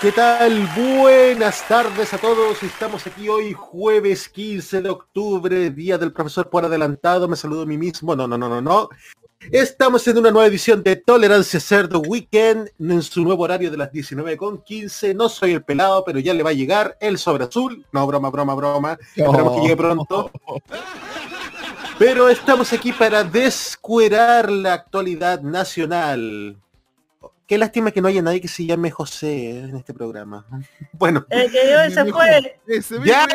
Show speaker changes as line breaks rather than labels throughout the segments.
¿Qué tal? Buenas tardes a todos. Estamos aquí hoy jueves 15 de octubre, día del profesor por adelantado. Me saludo a mí mismo. No, no, no, no, no. Estamos en una nueva edición de Tolerancia Cerdo Weekend en su nuevo horario de las 19.15. No soy el pelado, pero ya le va a llegar el sobre azul. No, broma, broma, broma. Esperamos que llegue pronto. Pero estamos aquí para descuerar la actualidad nacional. Qué lástima que no haya nadie que se llame José en este programa. Bueno.
El que dio ese fue.
¡Ya!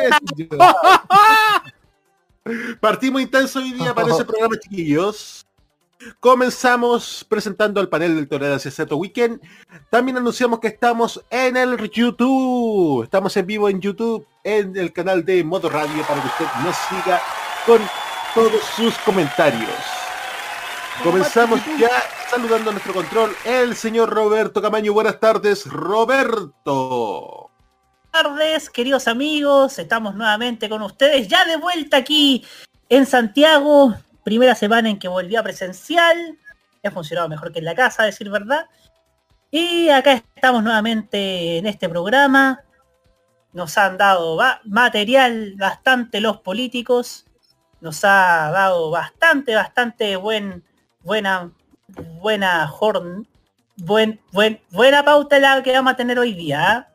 Partimos intenso hoy día para ese programa, chiquillos. Comenzamos presentando el panel del Tolerancia Cerdo Weekend. También anunciamos que estamos en el YouTube. Estamos en vivo en YouTube, en el canal de Modo Radio, para que usted nos siga con todos sus comentarios. Comenzamos ya saludando a nuestro control, el señor Roberto Camaño. Buenas tardes, Roberto.
Buenas tardes, queridos amigos. Estamos nuevamente con ustedes, ya de vuelta aquí en Santiago. Primera semana en que volvió a presencial. Ha funcionado mejor que en la casa, a decir verdad. Y acá estamos nuevamente en este programa. Nos han dado material bastante los políticos. Nos ha dado bastante, bastante buen, buena, buena horn, buen, buen, buena pauta la que vamos a tener hoy día.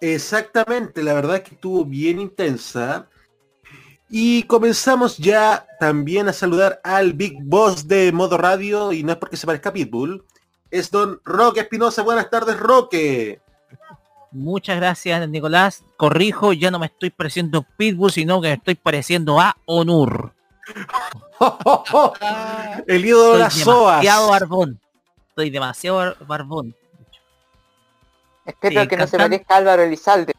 Exactamente, la verdad es que estuvo bien intensa. Y comenzamos ya también a saludar al Big Boss de Modo Radio, y no es porque se parezca a Pitbull, es don Roque Espinosa. Buenas tardes, Roque.
Muchas gracias, Nicolás. Corrijo, ya no me estoy pareciendo a Pitbull, sino que me estoy pareciendo a Onur.
El ídolo de las soas.
demasiado barbón. Estoy demasiado barbón.
Espero que no se parezca a Álvaro Elizalde.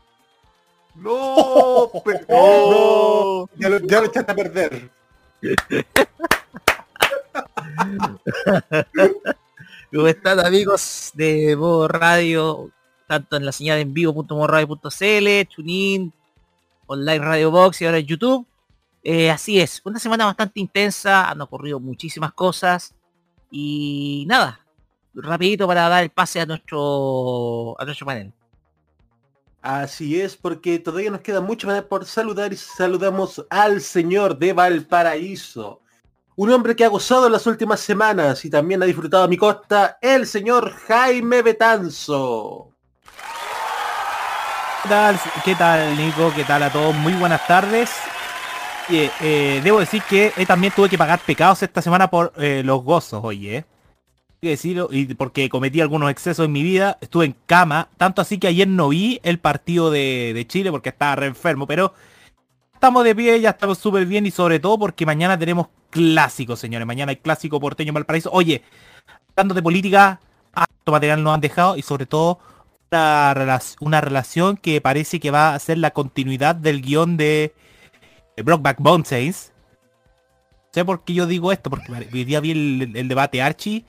No, pe- no, ya lo, ya lo echaste a perder.
¿Cómo están amigos de Modo Radio? Tanto en la señal en vivo.modoradio.cl, TuneIn, Online Radio Box y ahora en YouTube. Eh, así es, una semana bastante intensa, han ocurrido muchísimas cosas y nada, rapidito para dar el pase a nuestro a nuestro panel.
Así es, porque todavía nos queda mucho más por saludar y saludamos al señor de Valparaíso. Un hombre que ha gozado en las últimas semanas y también ha disfrutado a mi costa, el señor Jaime Betanzo.
¿Qué tal? ¿Qué tal, Nico? ¿Qué tal a todos? Muy buenas tardes. Y, eh, debo decir que eh, también tuve que pagar pecados esta semana por eh, los gozos, oye. que decirlo, y porque cometí algunos excesos en mi vida, estuve en cama, tanto así que ayer no vi el partido de, de Chile porque estaba re enfermo, pero estamos de pie, ya estamos súper bien y sobre todo porque mañana tenemos clásico, señores. Mañana hay clásico porteño en Valparaíso. Oye, hablando de política, harto material nos han dejado y sobre todo una, una relación que parece que va a ser la continuidad del guion de Brockback Mountains. No sé por qué yo digo esto, porque hoy día vi el, debate Archie.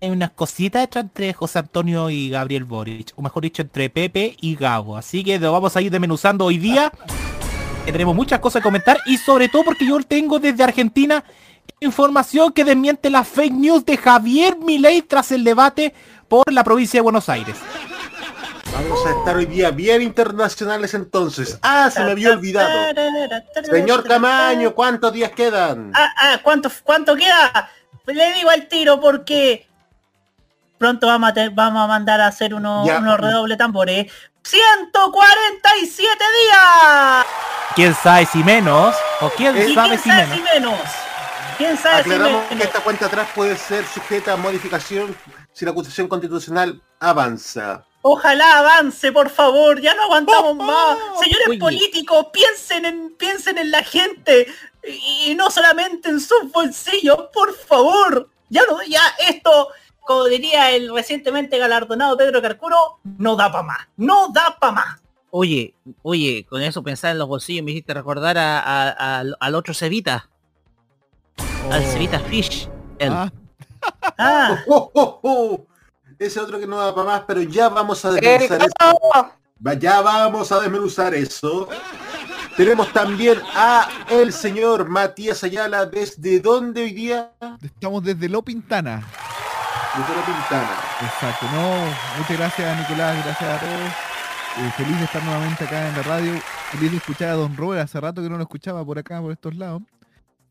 Hay unas cositas entre José Antonio y Gabriel Boric, o mejor dicho, entre Pepe y Gabo. Así que lo vamos a ir desmenuzando hoy día. que tenemos muchas cosas que comentar y sobre todo porque yo tengo desde Argentina información que desmiente las fake news de Javier Milei tras el debate por la provincia de Buenos Aires.
Vamos a estar hoy día bien internacionales entonces. Ah, se me había olvidado. Señor Camaño, ¿cuántos días quedan?
Ah, ah, ¿cuánto, ¿cuánto queda? Le digo al tiro porque pronto vamos a, te- vamos a mandar a hacer unos
Ya.
unos redoble tambores. ¡147 días!
¿Quién sabe si menos? ¿O quién
¿Y
sabe
quién
si
sabe
menos?
si menos? ¿Quién sabe si menos?
que esta cuenta atrás puede ser sujeta a modificación si la acusación constitucional avanza.
Ojalá avance, por favor, ya no aguantamos más. Señores
Oye.
políticos, piensen en, piensen en la gente y, y no solamente en sus bolsillos, por favor. Ya no, ya esto, como diría el recientemente galardonado Pedro Carcuro, no da pa' más. No da pa' más.
Oye, oye, con eso pensar en los bolsillos me hiciste recordar a- a- al- al otro Cevita, al
Oh.
Cevita Fish. El-
Ah,
Ah,
Oh, oh, oh. Ese otro que no va para más, pero ya vamos a desmenuzar eso. Ya vamos a desmenuzar eso. Tenemos también a el señor Matías Ayala. ¿Desde dónde hoy día?
estamos desde Lo Pintana.
Desde la Pintana.
Exacto, no, muchas gracias Nicolás, gracias a todos. Eh, feliz de estar nuevamente acá en la radio, feliz de escuchar a Don Robert, hace rato que no lo escuchaba por acá, por estos lados.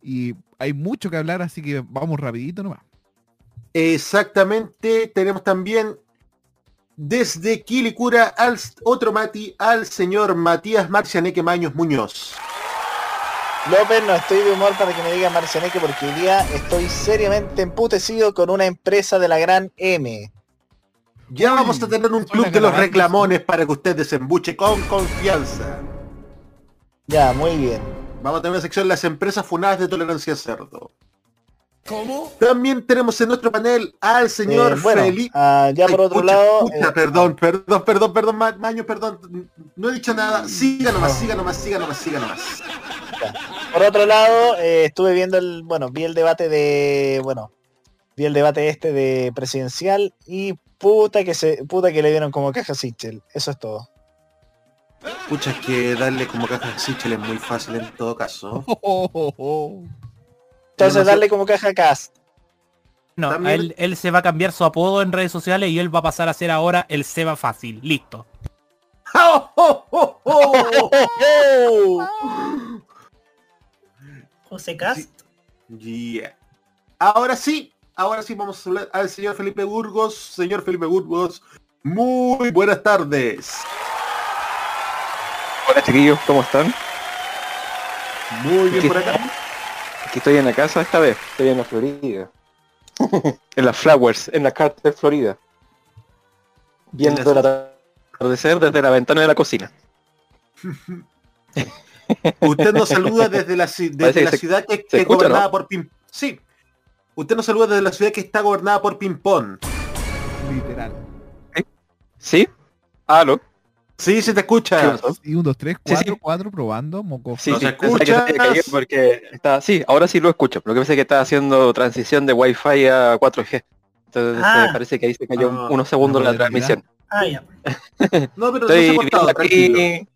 Y hay mucho que hablar, así que vamos rapidito nomás.
Exactamente. Tenemos también desde Quilicura al otro Mati, al señor Matías Marcianeque Maños Muñoz.
López, no estoy de humor para que me diga Marcianeque porque hoy día estoy seriamente emputecido con una empresa de la gran M.
Ya
Uy,
vamos a tener un club de los reclamones para que usted desembuche con confianza.
Ya, muy bien.
Vamos a tener una sección las empresas funadas de tolerancia cerdo. ¿Cómo? También tenemos en nuestro panel al señor
Eh, bueno,
Felipe.
ah, ya por
Ay,
otro
pucha,
lado...
pucha,
eh,
perdón, perdón, perdón, perdón, Ma- Maño, perdón. No he dicho nada. Siga nomás, siga nomás, siga nomás, siga nomás.
Por otro lado, eh, estuve viendo el, bueno, vi el debate de, bueno, vi el debate este de presidencial y puta que se, puta que le dieron como caja Sichel. Eso es todo.
Pucha, es que darle como caja Sichel es muy fácil en todo caso.
Entonces
Demasiado-
darle como caja Cast.
No,
También-
él, él se va a cambiar su apodo en redes sociales y él va a pasar a ser ahora el Seba Fácil. Listo.
¡Oh, oh, oh, oh!
José Cast.
Yeah. Ahora sí, ahora sí vamos a hablar al señor Felipe Burgos. Señor Felipe Burgos, muy buenas tardes.
Hola chiquillos, ¿cómo están?
Muy bien por acá.
Aquí estoy en la casa esta vez, estoy en la Florida. en las Flowers, en la Carter, Florida. Viendo el atardecer desde la ventana de la cocina.
Usted nos saluda desde la, desde
que
ciudad que,
se
que es
escucha,
gobernada
¿no?
por Pim. Sí. Usted nos saluda desde la ciudad que está gobernada por Pimpón.
Literal.
¿Sí? ¿Aló?
Sí, se te
¿Qué
escucha.
Y un, dos, tres,
Sí,
cuatro,
sí.
cuatro, probando, moco.
Sí,
¿Nos
sí, se caído porque está... Sí, ahora sí lo escucho. Lo que pasa es que está haciendo transición de Wi-Fi a 4G. Entonces
Ah.
eh, parece que ahí se cayó
Ah,
unos segundos la transmisión.
Ah, ya.
No, pero no se
Estoy
cortado,
aquí...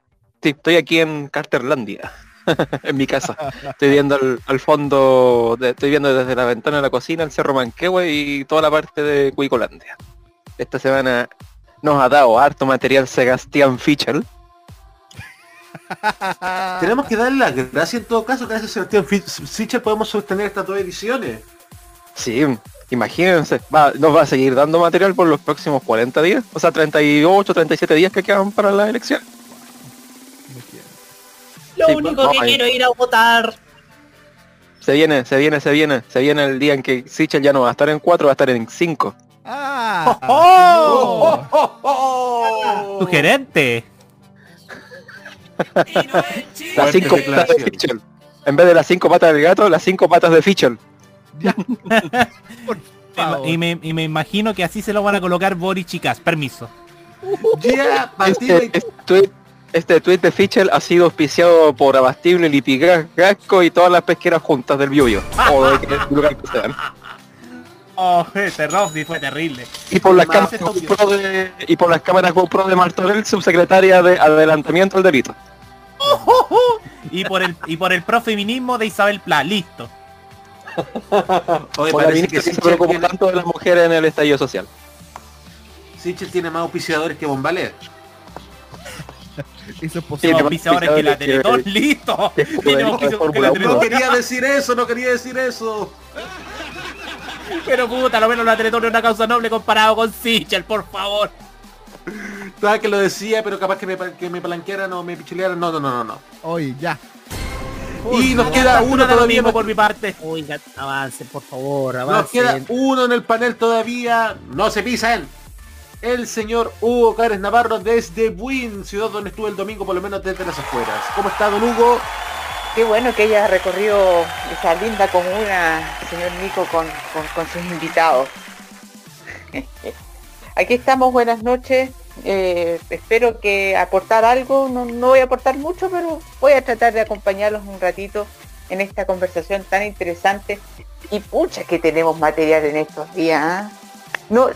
Sí, estoy aquí en Carterlandia. en mi casa. Estoy viendo al, al fondo, de- estoy viendo desde la ventana de la cocina el Cerro Manquehue y toda la parte de Cuicolandia. Esta semana nos ha dado harto material Sebastián Fichel.
Tenemos que darle las gracias en todo caso, gracias a Sebastián Fi- Sichel podemos sostener estas dos ediciones.
Sí, imagínense, va, nos va a seguir dando material por los próximos 40 días, o sea, 38, 37 días que quedan para la elección.
Lo
Sí,
único
no,
que
ahí-
quiero ir a votar.
Se viene, se viene, se viene, se viene el día en que Sichel ya no va a estar en 4, va a estar en 5.
¡Ah!
¡Oh, oh, oh!
Sugerente.
Las
Fuertes
5 patas de. Fichel. En vez de las 5 patas del gato, las 5 patas de Fichel.
Ya. Por favor.
Y me, y me imagino que así se lo van a colocar Boris Chicas. Permiso.
Este, este tweet, este tweet de Fichel ha sido auspiciado por Abastible, Litigas, Gasco y todas las pesqueras juntas del Biobio. o de lugar que sean.
Oh, ese fue terrible.
Y por las cámaras GoPro de, y por las cámaras GoPro de Martorell, subsecretaria de adelantamiento al delito.
Y por el y por el profeminismo de Isabel Pla. Listo.
Oye,
Por
parece que
se preocupó
tiene,
tanto de las mujeres en el estallido social.
Sichel tiene más auspiciadores que Bombalet.
Eso es posible.
que
auspiciadores que la
que-
Teletón. Listo.
que-
Tiene
que-
auspiciadores que
No quería decir eso, no quería decir eso.
Pero puta, a lo menos la Teletón es una causa noble comparado con Sichel, por favor.
Estaba que lo decía, pero capaz que me, que me palanquearan o me pichulearan. No, no, no, no, no.
Oye, ya.
Y nos queda uno todavía.
mismo por mi parte.
Oiga, avancen, por favor,
Nos
avancen.
queda uno en el panel todavía. No se pisan. El señor Hugo Cárez Navarro desde Buin, ciudad donde estuve el domingo, por lo menos desde las afueras. ¿Cómo está, don Hugo?
Qué bueno que haya recorrido esa linda comuna, señor Nico, con, con- sus invitados. Aquí estamos, buenas noches. Eh, espero que aportar algo, no, voy a aportar mucho, pero voy a tratar de acompañarlos un ratito en esta conversación tan interesante. Y pucha que tenemos material en estos días. ¿ah? No,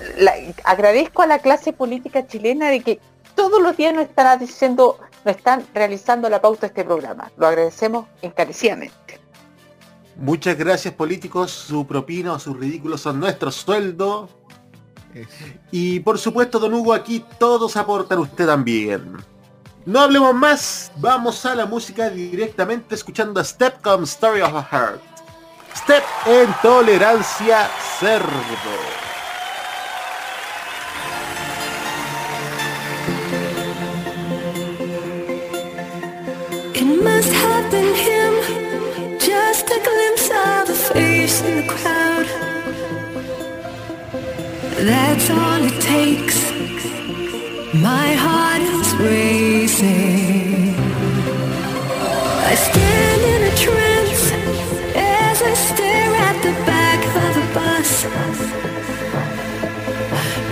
agradezco a la clase política chilena de que todos los días nos están diciendo, nos están realizando la pauta de este programa. Lo agradecemos encarecidamente.
Muchas gracias políticos, su propina o sus ridículos son nuestro sueldo. Y por supuesto, don Hugo, aquí todos aportan usted también. No hablemos más, vamos a la música directamente escuchando a Step con Story of a Heart. Step en tolerancia cerdo.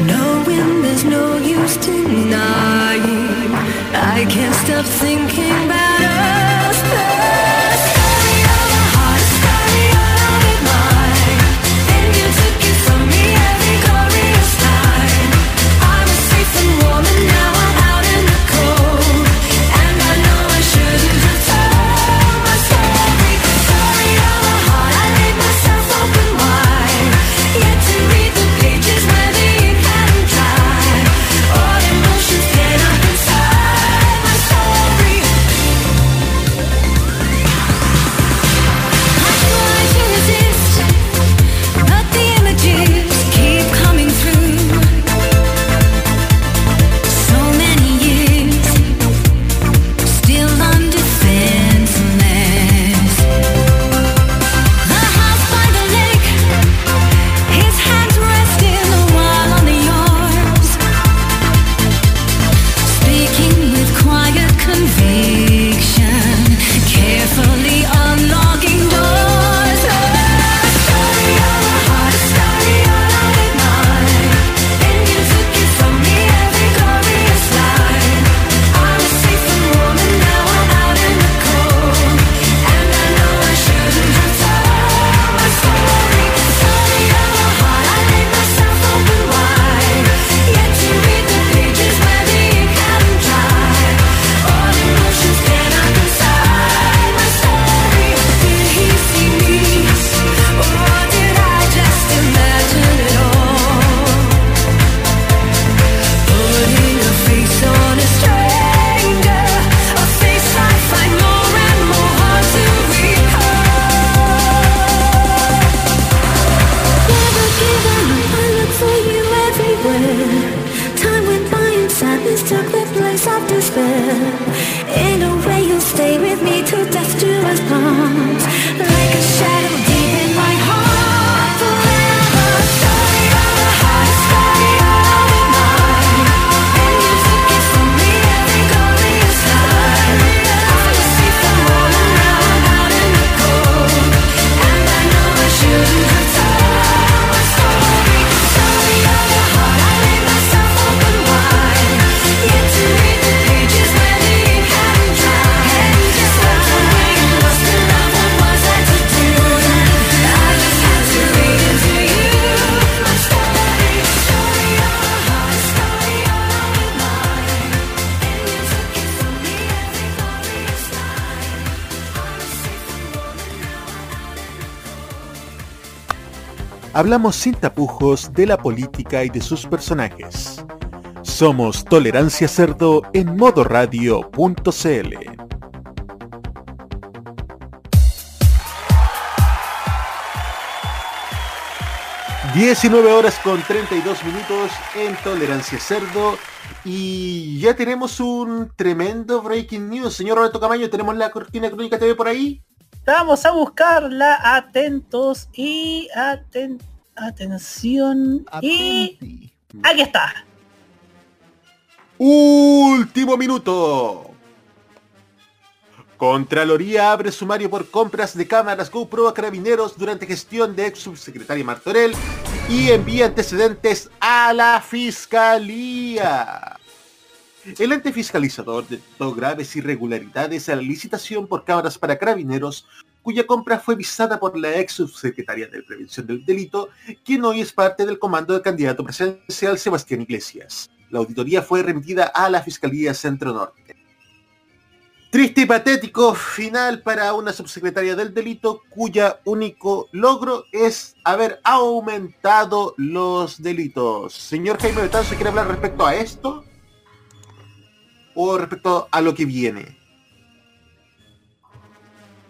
Knowing there's no use denying, I can't stop thinking about us.
Hablamos sin tapujos de la política y de sus personajes. Somos Tolerancia Cerdo en modoradio.cl. ...19 horas con 32 minutos en Tolerancia Cerdo... ...y ya tenemos un tremendo breaking news... ...señor Roberto Camaño, ¿tenemos la cortina crónica TV por ahí?
Vamos a buscarla, atentos y aten- atención. Y
Atenti.
aquí está.
Último minuto. Contraloría abre sumario por compras de cámaras GoPro a carabineros durante gestión de ex subsecretaria Martorell y envía antecedentes a la Fiscalía. El ente fiscalizador detectó graves irregularidades a la licitación por cámaras para carabineros, cuya compra fue visada por la ex subsecretaria de Prevención del Delito, quien hoy es parte del comando del candidato presidencial Sebastián Iglesias. La auditoría fue remitida a la Fiscalía Centro Norte. Triste y patético final para una subsecretaria del delito cuya único logro es haber aumentado los delitos. Señor Jaime Betanzo, ¿quiere hablar respecto a esto? ¿O respecto a lo que viene?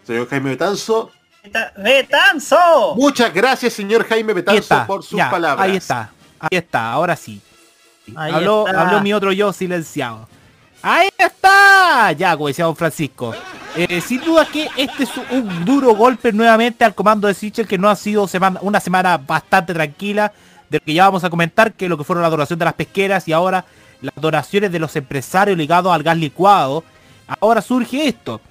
Señor Jaime Betanzo.
Beta- ¡Betanzo!
Muchas gracias, señor Jaime Betanzo,
está,
por sus
ya,
palabras.
Ahí está, ahí está, ahora sí.
Ahí
habló,
está.
habló mi otro yo silenciado. ¡Ahí está! Ya, como decía don Francisco. Eh, sin duda que este es un duro golpe nuevamente al comando de Sichel que no ha sido semana, una semana bastante tranquila de lo que ya vamos a comentar, que es lo que fueron la donación de las pesqueras y ahora las donaciones de los empresarios ligados al gas licuado. Ahora surge esto.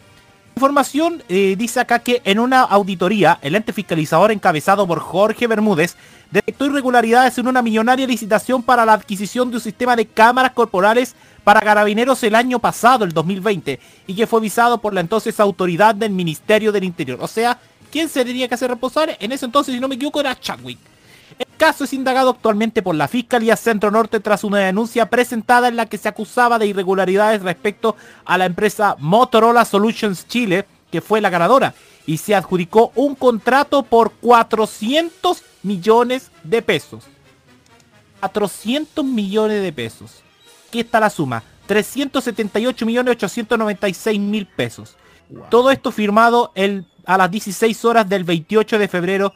Información eh, dice acá que en una auditoría, el ente fiscalizador encabezado por Jorge Bermúdez detectó irregularidades en una millonaria licitación para la adquisición de un sistema de cámaras corporales para carabineros el año pasado, el 2020, y que fue visado por la entonces autoridad del Ministerio del Interior. O sea, ¿quién se tenía que hacer responsable? En ese entonces, si no me equivoco, era Chadwick. El caso es indagado actualmente por la Fiscalía Centro Norte tras una denuncia presentada en la que se acusaba de irregularidades respecto a la empresa Motorola Solutions Chile, que fue la ganadora, y se adjudicó un contrato por 400 millones de pesos. 400 millones de pesos. Aquí está la suma. 378 millones 896 mil pesos. Todo esto firmado el, a las 16 horas del 28 de febrero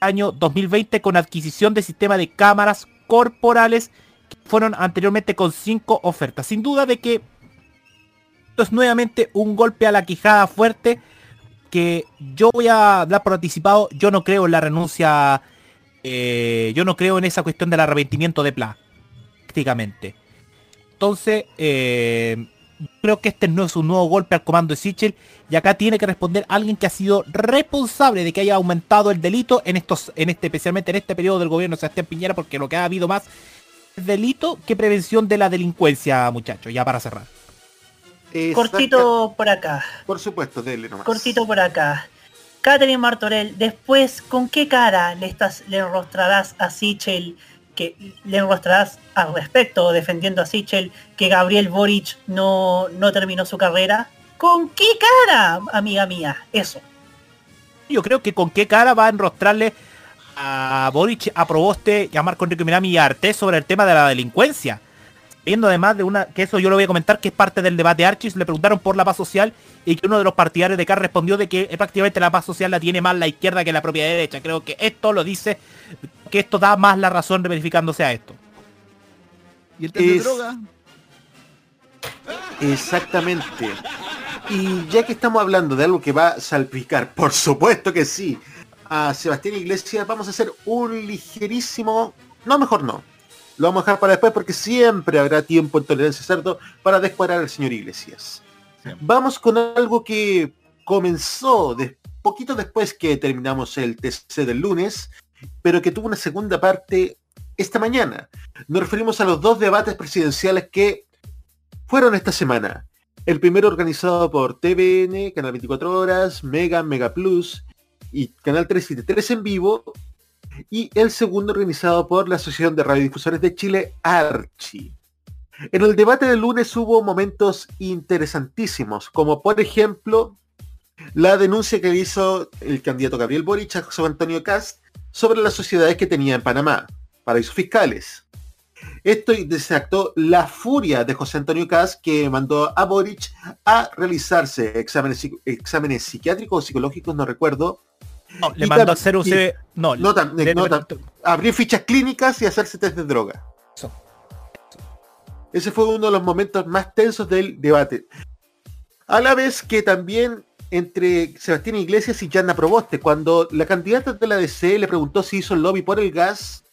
año 2020 con adquisición de sistema de cámaras corporales que fueron anteriormente con cinco ofertas. Sin duda de que esto es nuevamente un golpe a la quijada fuerte que yo voy a dar por anticipado. Yo no creo en la renuncia, eh, yo no creo en esa cuestión del arrepentimiento de Pla, prácticamente. Entonces, eh, creo que este no es un nuevo golpe al comando de Sichel y acá tiene que responder alguien que ha sido responsable de que haya aumentado el delito en estos, en este, especialmente en este periodo del gobierno de Sebastián Piñera, porque lo que ha habido más es delito que prevención de la delincuencia, muchachos, ya para cerrar.
Cortito por acá.
Por supuesto, dele nomás.
Cortito por acá. Catherine Martorell, después, ¿con qué cara le estás le enrostrarás a Sichel que le enrostrarás al respecto defendiendo a Sichel que Gabriel Boric no, no terminó su carrera? ¿Con qué cara, amiga mía? Eso.
Yo creo que con qué cara va a enrostrarle a Boric, a Proboste a Marco Enrique Mirami y a Artés sobre el tema de la delincuencia. Viendo además de una, que eso yo lo voy a comentar, que es parte del debate Archis, le preguntaron por la paz social y que uno de los partidarios de Carr respondió de que eh, prácticamente la paz social la tiene más la izquierda que la propia derecha. Creo que esto lo dice, que esto da más la razón verificándose a esto.
¿Y el test de
Es-
droga?
Exactamente. Y ya que estamos hablando de algo que va a salpicar, por supuesto que sí, a Sebastián Iglesias, vamos a hacer un ligerísimo... No, mejor no. Lo vamos a dejar para después porque siempre habrá tiempo en Tolerancia Cerdo para descuadrar al señor Iglesias. Vamos con algo que comenzó de, poquito después que terminamos el TC del lunes, pero que tuvo una segunda parte esta mañana. Nos referimos a los dos debates presidenciales que fueron esta semana. El primero organizado por TVN, Canal 24 Horas, Mega, Mega Plus y Canal 373 en vivo. Y el segundo organizado por la Asociación de Radiodifusores de Chile, Archi. En el debate del lunes hubo momentos interesantísimos, como por ejemplo la denuncia que hizo el candidato Gabriel Boric a José Antonio Cast sobre las sociedades que tenía en Panamá, paraísos fiscales. Esto desactó la furia de José Antonio Cast que mandó a Boric a realizarse exámenes, psiquiátricos o psicológicos, no recuerdo,
No, le mandó a hacer un
y-
CV No, le-
no abrir fichas clínicas y hacerse test de droga.
Eso.
Ese fue uno de los momentos más tensos del debate. A la vez que también entre Sebastián Iglesias y Yanna Proboste, cuando la candidata de la DC le preguntó si hizo el lobby por el gas,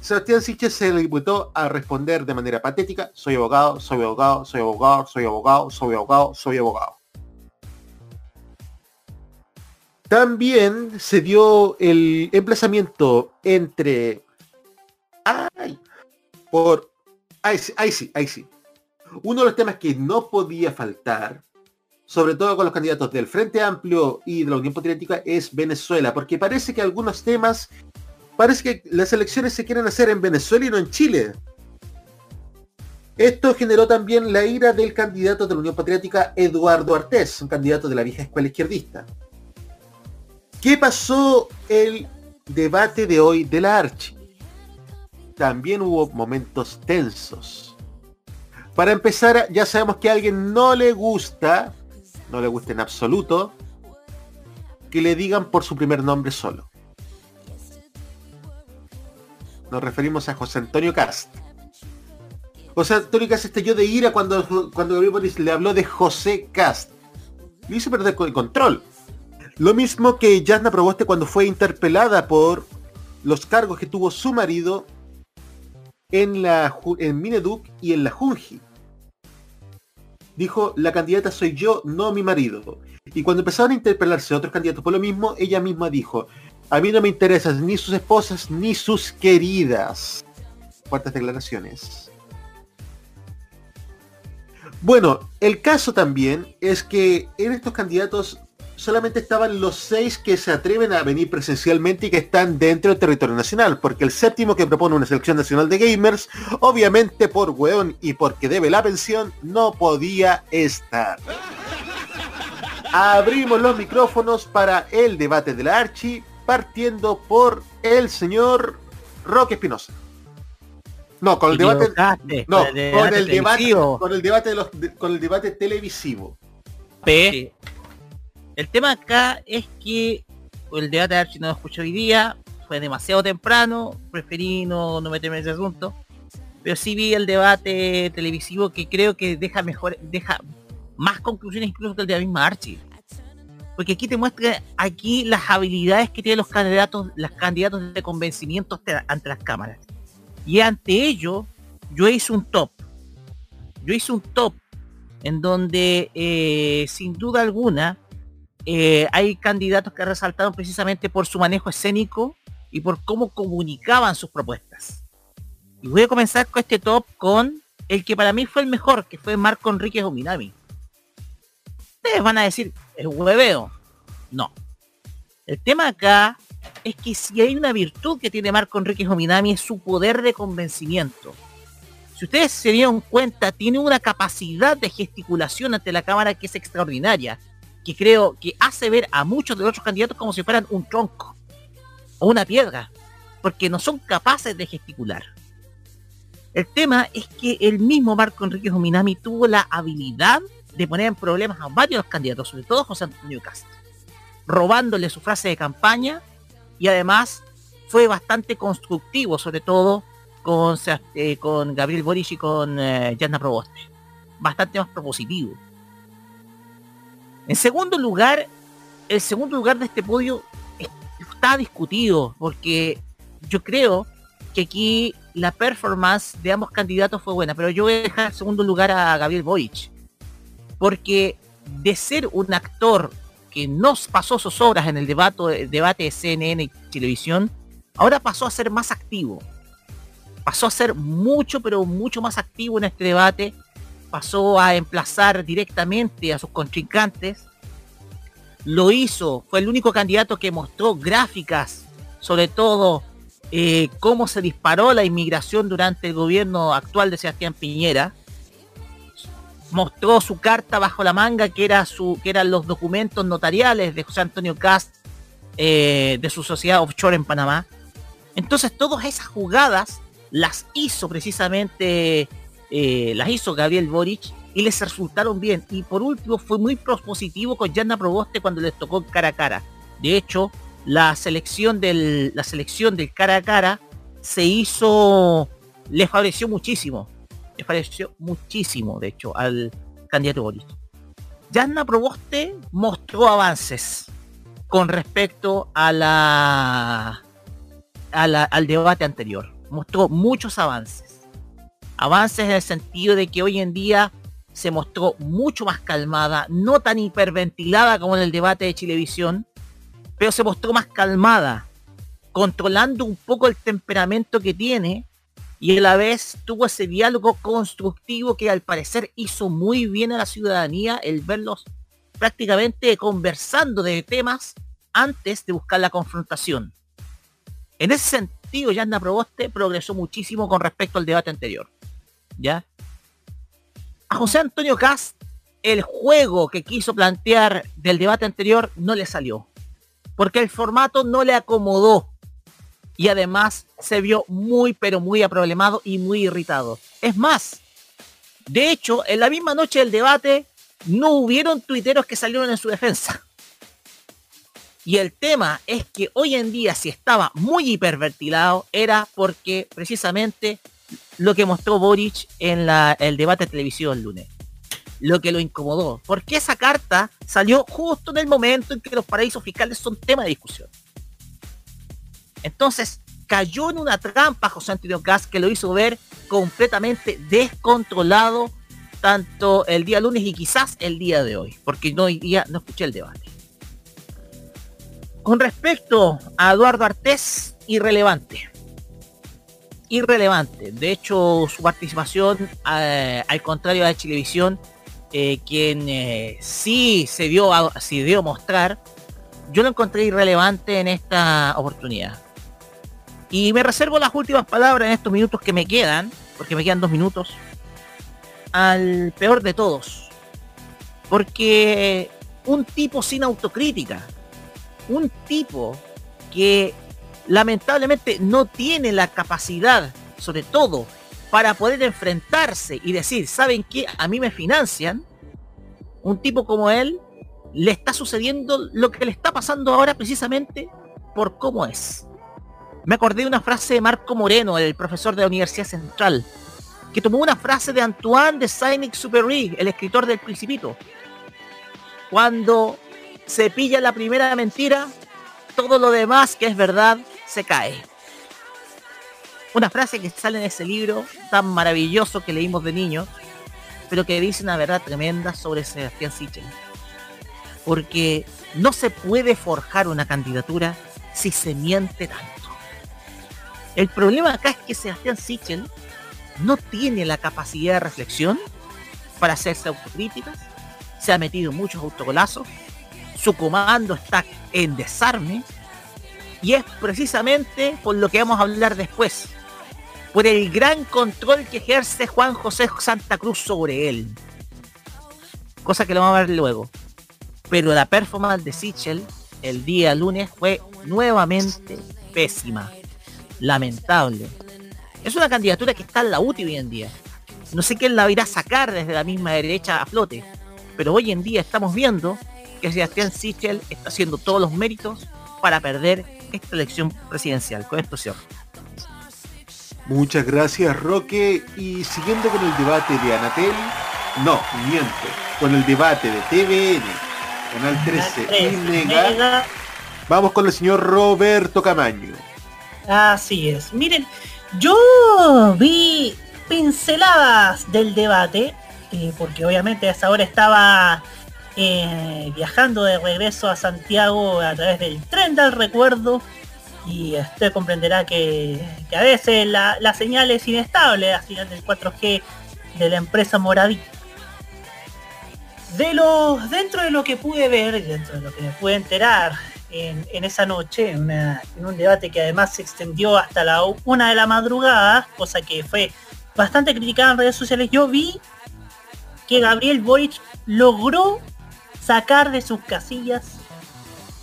Sebastián Siches se limitó a responder de manera patética, soy abogado, soy abogado, soy abogado, soy abogado, soy abogado, soy abogado. También se dio el emplazamiento entre... ¡Ay! Por... Ahí sí, ahí sí, ahí sí. Uno de los temas que no podía faltar, sobre todo con los candidatos del Frente Amplio y de la Unión Patriótica, es Venezuela, porque parece que algunos temas, parece que las elecciones se quieren hacer en Venezuela y no en Chile. Esto generó también la ira del candidato de la Unión Patriótica, Eduardo Artés, un candidato de la vieja escuela izquierdista. ¿Qué pasó el debate de hoy de la Archi? También hubo momentos tensos. Para empezar, ya sabemos que a alguien no le gusta, no le gusta en absoluto, que le digan por su primer nombre solo. Nos referimos a José Antonio Cast. José Antonio Cast estalló de ira cuando, cuando Gabriel Boric le habló de José Cast. Le hizo perder el control. Lo mismo que Jasna Proboste cuando fue interpelada por los cargos que tuvo su marido en, la, en Mineduc y en la Junji. Dijo, la candidata soy yo, no mi marido. Y cuando empezaron a interpelarse otros candidatos por lo mismo, ella misma dijo, a mí no me interesan ni sus esposas ni sus queridas. Fuertes declaraciones. Bueno, el caso también es que en estos candidatos solamente estaban los seis que se atreven a venir presencialmente y que están dentro del territorio nacional, porque el séptimo que propone una selección nacional de gamers, obviamente por weón y porque debe la pensión, no podía estar. Abrimos los micrófonos para el debate de la Archi, partiendo por el señor Roque Espinosa. No, con el
Te
debate. No,
con el debate
con el debate de los, de- con el debate televisivo.
Sí. El tema acá es que el debate de Archie no lo escuché hoy día, fue demasiado temprano, preferí no, no meterme en ese asunto. Pero sí vi el debate televisivo que creo que deja mejor, deja más conclusiones incluso que el de la misma Archie. Porque aquí te muestra aquí las habilidades que tienen los candidatos, las candidatos de convencimiento ante las cámaras. Y ante ello, yo hice un top. Yo hice un top en donde eh, sin duda alguna eh, hay candidatos que resaltaron precisamente por su manejo escénico y por cómo comunicaban sus propuestas. Y voy a comenzar con este top con el que para mí fue el mejor, que fue Marco Enríquez Ominami. Ustedes van a decir, es hueveo. No. El tema acá es que si hay una virtud que tiene Marco Enríquez Ominami es su poder de convencimiento. Si ustedes se dieron cuenta, tiene una capacidad de gesticulación ante la cámara que es extraordinaria, que creo que hace ver a muchos de los otros candidatos como si fueran un tronco o una piedra, porque no son capaces de gesticular. El tema es que el mismo Marco Enrique Ominami tuvo la habilidad de poner en problemas a varios candidatos, sobre todo José Antonio Cast, robándole su frase de campaña y además fue bastante constructivo, sobre todo con, eh, con Gabriel Boric y con eh, Yasna Proboste. Bastante más propositivo. En segundo lugar, el segundo lugar de este podio es- está discutido porque yo creo que aquí la performance de ambos candidatos fue buena, pero yo voy a dejar en segundo lugar a Gabriel Boric. Porque de ser un actor que no pasó sus obras en el debate, debate de CNN y televisión, ahora pasó a ser más activo. Pasó a ser mucho, pero mucho más activo en este debate. Pasó a emplazar directamente a sus contrincantes. Lo hizo, fue el único candidato que mostró gráficas, sobre todo eh, cómo se disparó la inmigración durante el gobierno actual de Sebastián Piñera. Mostró su carta bajo la manga, que, era su, que eran los documentos notariales de José Antonio Cast eh, de su sociedad offshore en Panamá. Entonces todas esas jugadas las hizo precisamente, eh, las hizo Gabriel Boric y les resultaron bien. Y por último fue muy propositivo con Yanna Proboste cuando les tocó cara a cara. De hecho, la selección del, la selección del cara a cara se hizo, le favoreció muchísimo. Le favoreció muchísimo, de hecho, al candidato Boric. Yanna Proboste mostró avances con respecto a la, a la- al debate anterior. Mostró muchos avances. Avances en el sentido de que hoy en día se mostró mucho más calmada, no tan hiperventilada como en el debate de Chilevisión, pero se mostró más calmada, controlando un poco el temperamento que tiene y a la vez tuvo ese diálogo constructivo que al parecer hizo muy bien a la ciudadanía el verlos prácticamente conversando de temas antes de buscar la confrontación. En ese sentido, Yanda Proboste progresó muchísimo con respecto al debate anterior. ¿Ya? A José Antonio Cast, el juego que quiso plantear del debate anterior no le salió. Porque el formato no le acomodó. Y además se vio muy pero muy aproblemado y muy irritado. Es más, de hecho, en la misma noche del debate no hubieron tuiteros que salieron en su defensa. Y el tema es que hoy en día si estaba muy hiperventilado era porque precisamente lo que mostró Boric en el debate televisivo el lunes. Lo que lo incomodó. Porque esa carta salió justo en el momento en que los paraísos fiscales son tema de discusión. Entonces cayó en una trampa José Antonio Gas que lo hizo ver completamente descontrolado tanto el día lunes y quizás el día de hoy. Porque no, no escuché el debate. Con respecto a Eduardo Artés, irrelevante. Irrelevante. De hecho, su participación, eh, al contrario de Chilevisión, eh, quien eh, sí se dio a, se dio mostrar, yo lo encontré irrelevante en esta oportunidad. Y me reservo las últimas palabras en estos minutos que me quedan, porque me quedan dos minutos, al peor de todos. Porque un tipo sin autocrítica, un tipo que lamentablemente no tiene la capacidad, sobre todo, para poder enfrentarse y decir, ¿saben qué? A mí me financian. Un tipo como él le está sucediendo lo que le está pasando ahora precisamente por cómo es. Me acordé de una frase de Marco Moreno, el profesor de la Universidad Central, que tomó una frase de Antoine de Saint-Exupéry, el escritor del Principito. Cuando se pilla la primera mentira, todo lo demás que es verdad se cae. Una frase que sale en ese libro tan maravilloso que leímos de niños, pero que dice una verdad tremenda sobre Sebastián Sichel. Porque no se puede forjar una candidatura si se miente tanto. El problema acá es que Sebastián Sichel no tiene la capacidad de reflexión para hacerse autocríticas, se ha metido muchos autogolazos, su comando está en desarme y es precisamente por lo que vamos a hablar después, por el gran control que ejerce Juan José Santa Cruz sobre él. Cosa que lo vamos a ver luego. Pero la performance de Sichel el día lunes fue nuevamente pésima. Lamentable. Es una candidatura que está en la UTI hoy en día. No sé quién la irá a sacar desde la misma derecha a flote. Pero hoy en día estamos viendo que Sebastián Sichel está haciendo todos los méritos para perder esta elección presidencial. Con esto cierro.
Muchas gracias, Roque. Y siguiendo con el debate de Anatel, no, miento, con el debate de TVN, Canal 13 y
Tres,
Mega,
Mega.
vamos con el señor Roberto Camaño.
Así es. Miren, yo vi pinceladas del debate, eh, porque obviamente a esa hora estaba eh, viajando de regreso a Santiago a través del tren del recuerdo. Y usted comprenderá que, a veces la, la señal es inestable, la señal del 4G de la empresa Moraví. De lo, dentro de lo que pude ver, y dentro de lo que me pude enterar en, esa noche, en, un debate que además se extendió hasta la una de la madrugada, cosa que fue bastante criticada en redes sociales, yo vi que Gabriel Boric logró sacar de sus casillas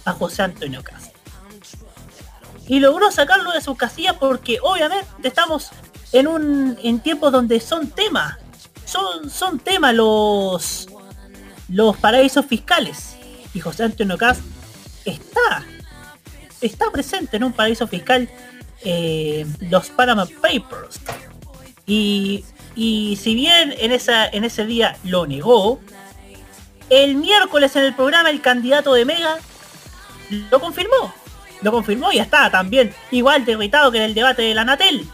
a José Antonio Cast. Y logró sacarlo de sus casillas porque obviamente estamos en un en tiempos donde son temas. Son, son temas los los paraísos fiscales. Y José Antonio Cast está, está presente en un paraíso fiscal, eh, los Panama Papers. Y, y si bien en, esa, en ese día lo negó, el miércoles en el programa el candidato de Mega lo confirmó. Lo confirmó y está también igual de irritado que en el debate de la Natel.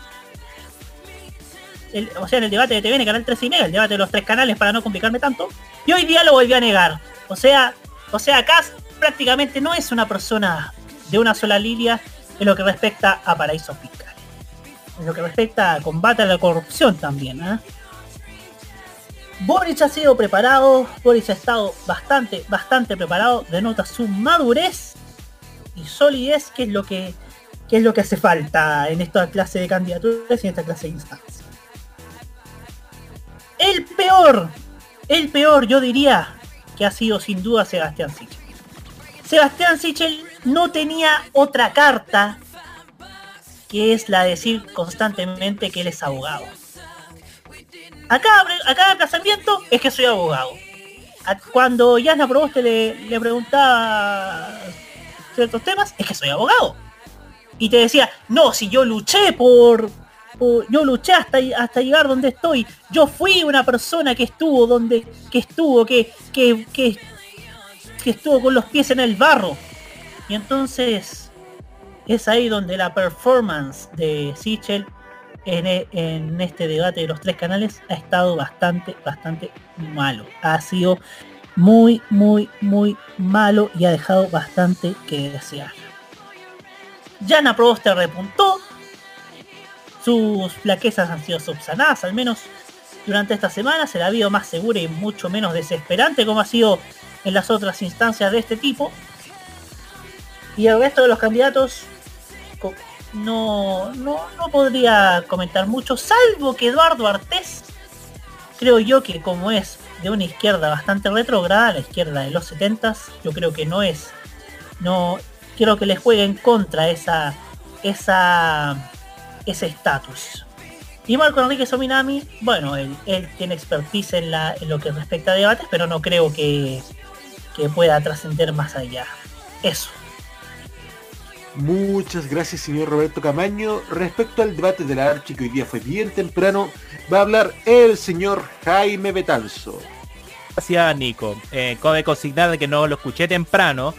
El- o sea, en el debate de TVN, Canal 3 y Mega, el debate de los tres canales para no complicarme tanto. Y hoy día lo volvió a negar. O sea, o sea, Kass prácticamente no es una persona de una sola línea en lo que respecta a paraísos fiscales. En lo que respecta a combate a la corrupción también. ¿eh? Boric ha sido preparado, Boric ha estado bastante, bastante preparado, denota su madurez y solidez, que es lo que, que es lo que hace falta en esta clase de candidaturas y en esta clase de instancias. El peor, el peor, yo diría, que ha sido sin duda Sebastián Sichel. Sebastián Sichel no tenía otra carta que es la de decir constantemente que él es abogado. A cada, a cada es que soy abogado. Cuando Yasna Proboste le, le preguntaba ciertos temas, es que soy abogado. Y te decía, no, si yo luché por, yo luché hasta, llegar donde estoy. Yo fui una persona que estuvo donde, que estuvo, que, que, que estuvo con los pies en el barro. Y entonces es ahí donde la performance de Sichel en, e- en este debate de los tres canales ha estado bastante, bastante malo. Ha sido muy, muy, muy malo y ha dejado bastante que desear. Yana Proboste repuntó. Sus flaquezas han sido subsanadas, al menos durante esta semana. Se la ha habido más segura y mucho menos desesperante como ha sido en las otras instancias de este tipo. Y el resto de los candidatos no, no, no podría comentar mucho, salvo que Eduardo Artés, creo yo que como es de una izquierda bastante retrógrada, la izquierda de los 70 yo creo que no es, no, quiero que le juegue en contra esa, esa, ese estatus. Y Marco Enrique Sominami, bueno, él, él tiene expertise en, la, en lo que respecta a debates, pero no creo que, que pueda trascender más allá. Eso.
Muchas gracias, señor Roberto Camaño. Respecto al debate de la Archi, que hoy día fue bien temprano, va a hablar el señor Jaime Betanzo.
Gracias, Nico. Eh, cabe consignar de que no lo escuché temprano.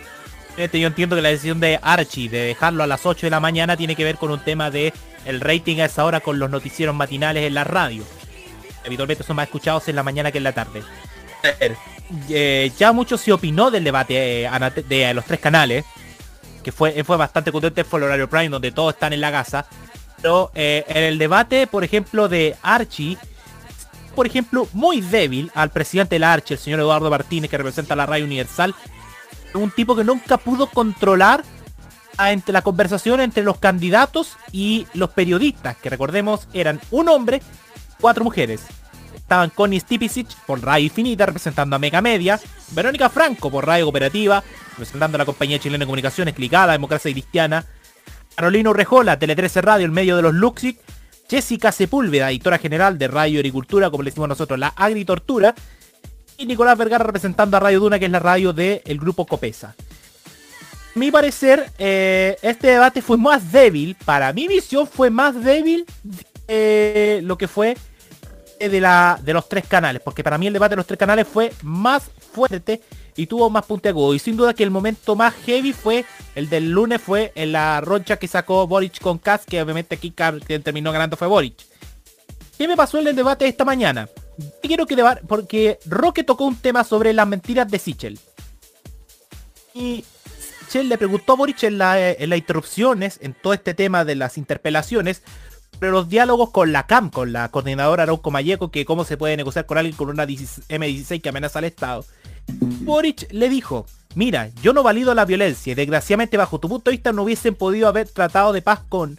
Este, yo entiendo que la decisión de Archie de dejarlo a las 8 de la mañana tiene que ver con un tema de el rating a esa hora con los noticieros matinales en la radio. Habitualmente son más escuchados en la mañana que en la tarde. A ver, eh, ya mucho se opinó del debate eh, de los tres canales, que fue, fue bastante contente, fue el horario prime donde todos están en la casa. Pero eh, en el debate, por ejemplo, de Archie, por ejemplo, muy débil al presidente de la Archi, el señor Eduardo Martínez, que representa la radio universal, un tipo que nunca pudo controlar entre la conversación entre los candidatos y los periodistas, que recordemos eran un hombre, cuatro mujeres. Estaban Connie Stipicic por Radio Infinita, representando a Mega Media, Verónica Franco por Radio Cooperativa, representando a la compañía chilena de comunicaciones, Clicada, Democracia Cristiana, Carolina Urrejola, Tele 13 Radio, el medio de los Luxic, Jessica Sepúlveda, editora general de Radio Agricultura, como le decimos nosotros, la Agritortura, y Nicolás Vergara representando a Radio Duna, que es la radio del grupo Copesa. A mi parecer, eh, este debate fue más débil, para mi visión fue más débil de lo que fue eh, de, la, de los tres canales, porque para mí el debate de los tres canales fue más fuerte y tuvo más puntiagudo. Y sin duda que el momento más heavy fue el del lunes, fue en la roncha que sacó Boric con Kass, que obviamente aquí quien terminó ganando fue Boric. ¿Qué me pasó en el debate de esta mañana? Quiero que deba- porque Roque tocó un tema sobre las mentiras de Sichel. Y Sichel le preguntó a Boric en, la- en las interrupciones, en todo este tema de las interpelaciones, los diálogos con la CAM, con la coordinadora Arauco Mayeco, que cómo se puede negociar con alguien con una 16 M16 que amenaza al Estado. Boric le dijo, mira, yo no valido la violencia desgraciadamente bajo tu punto de vista no hubiesen podido haber tratado de paz con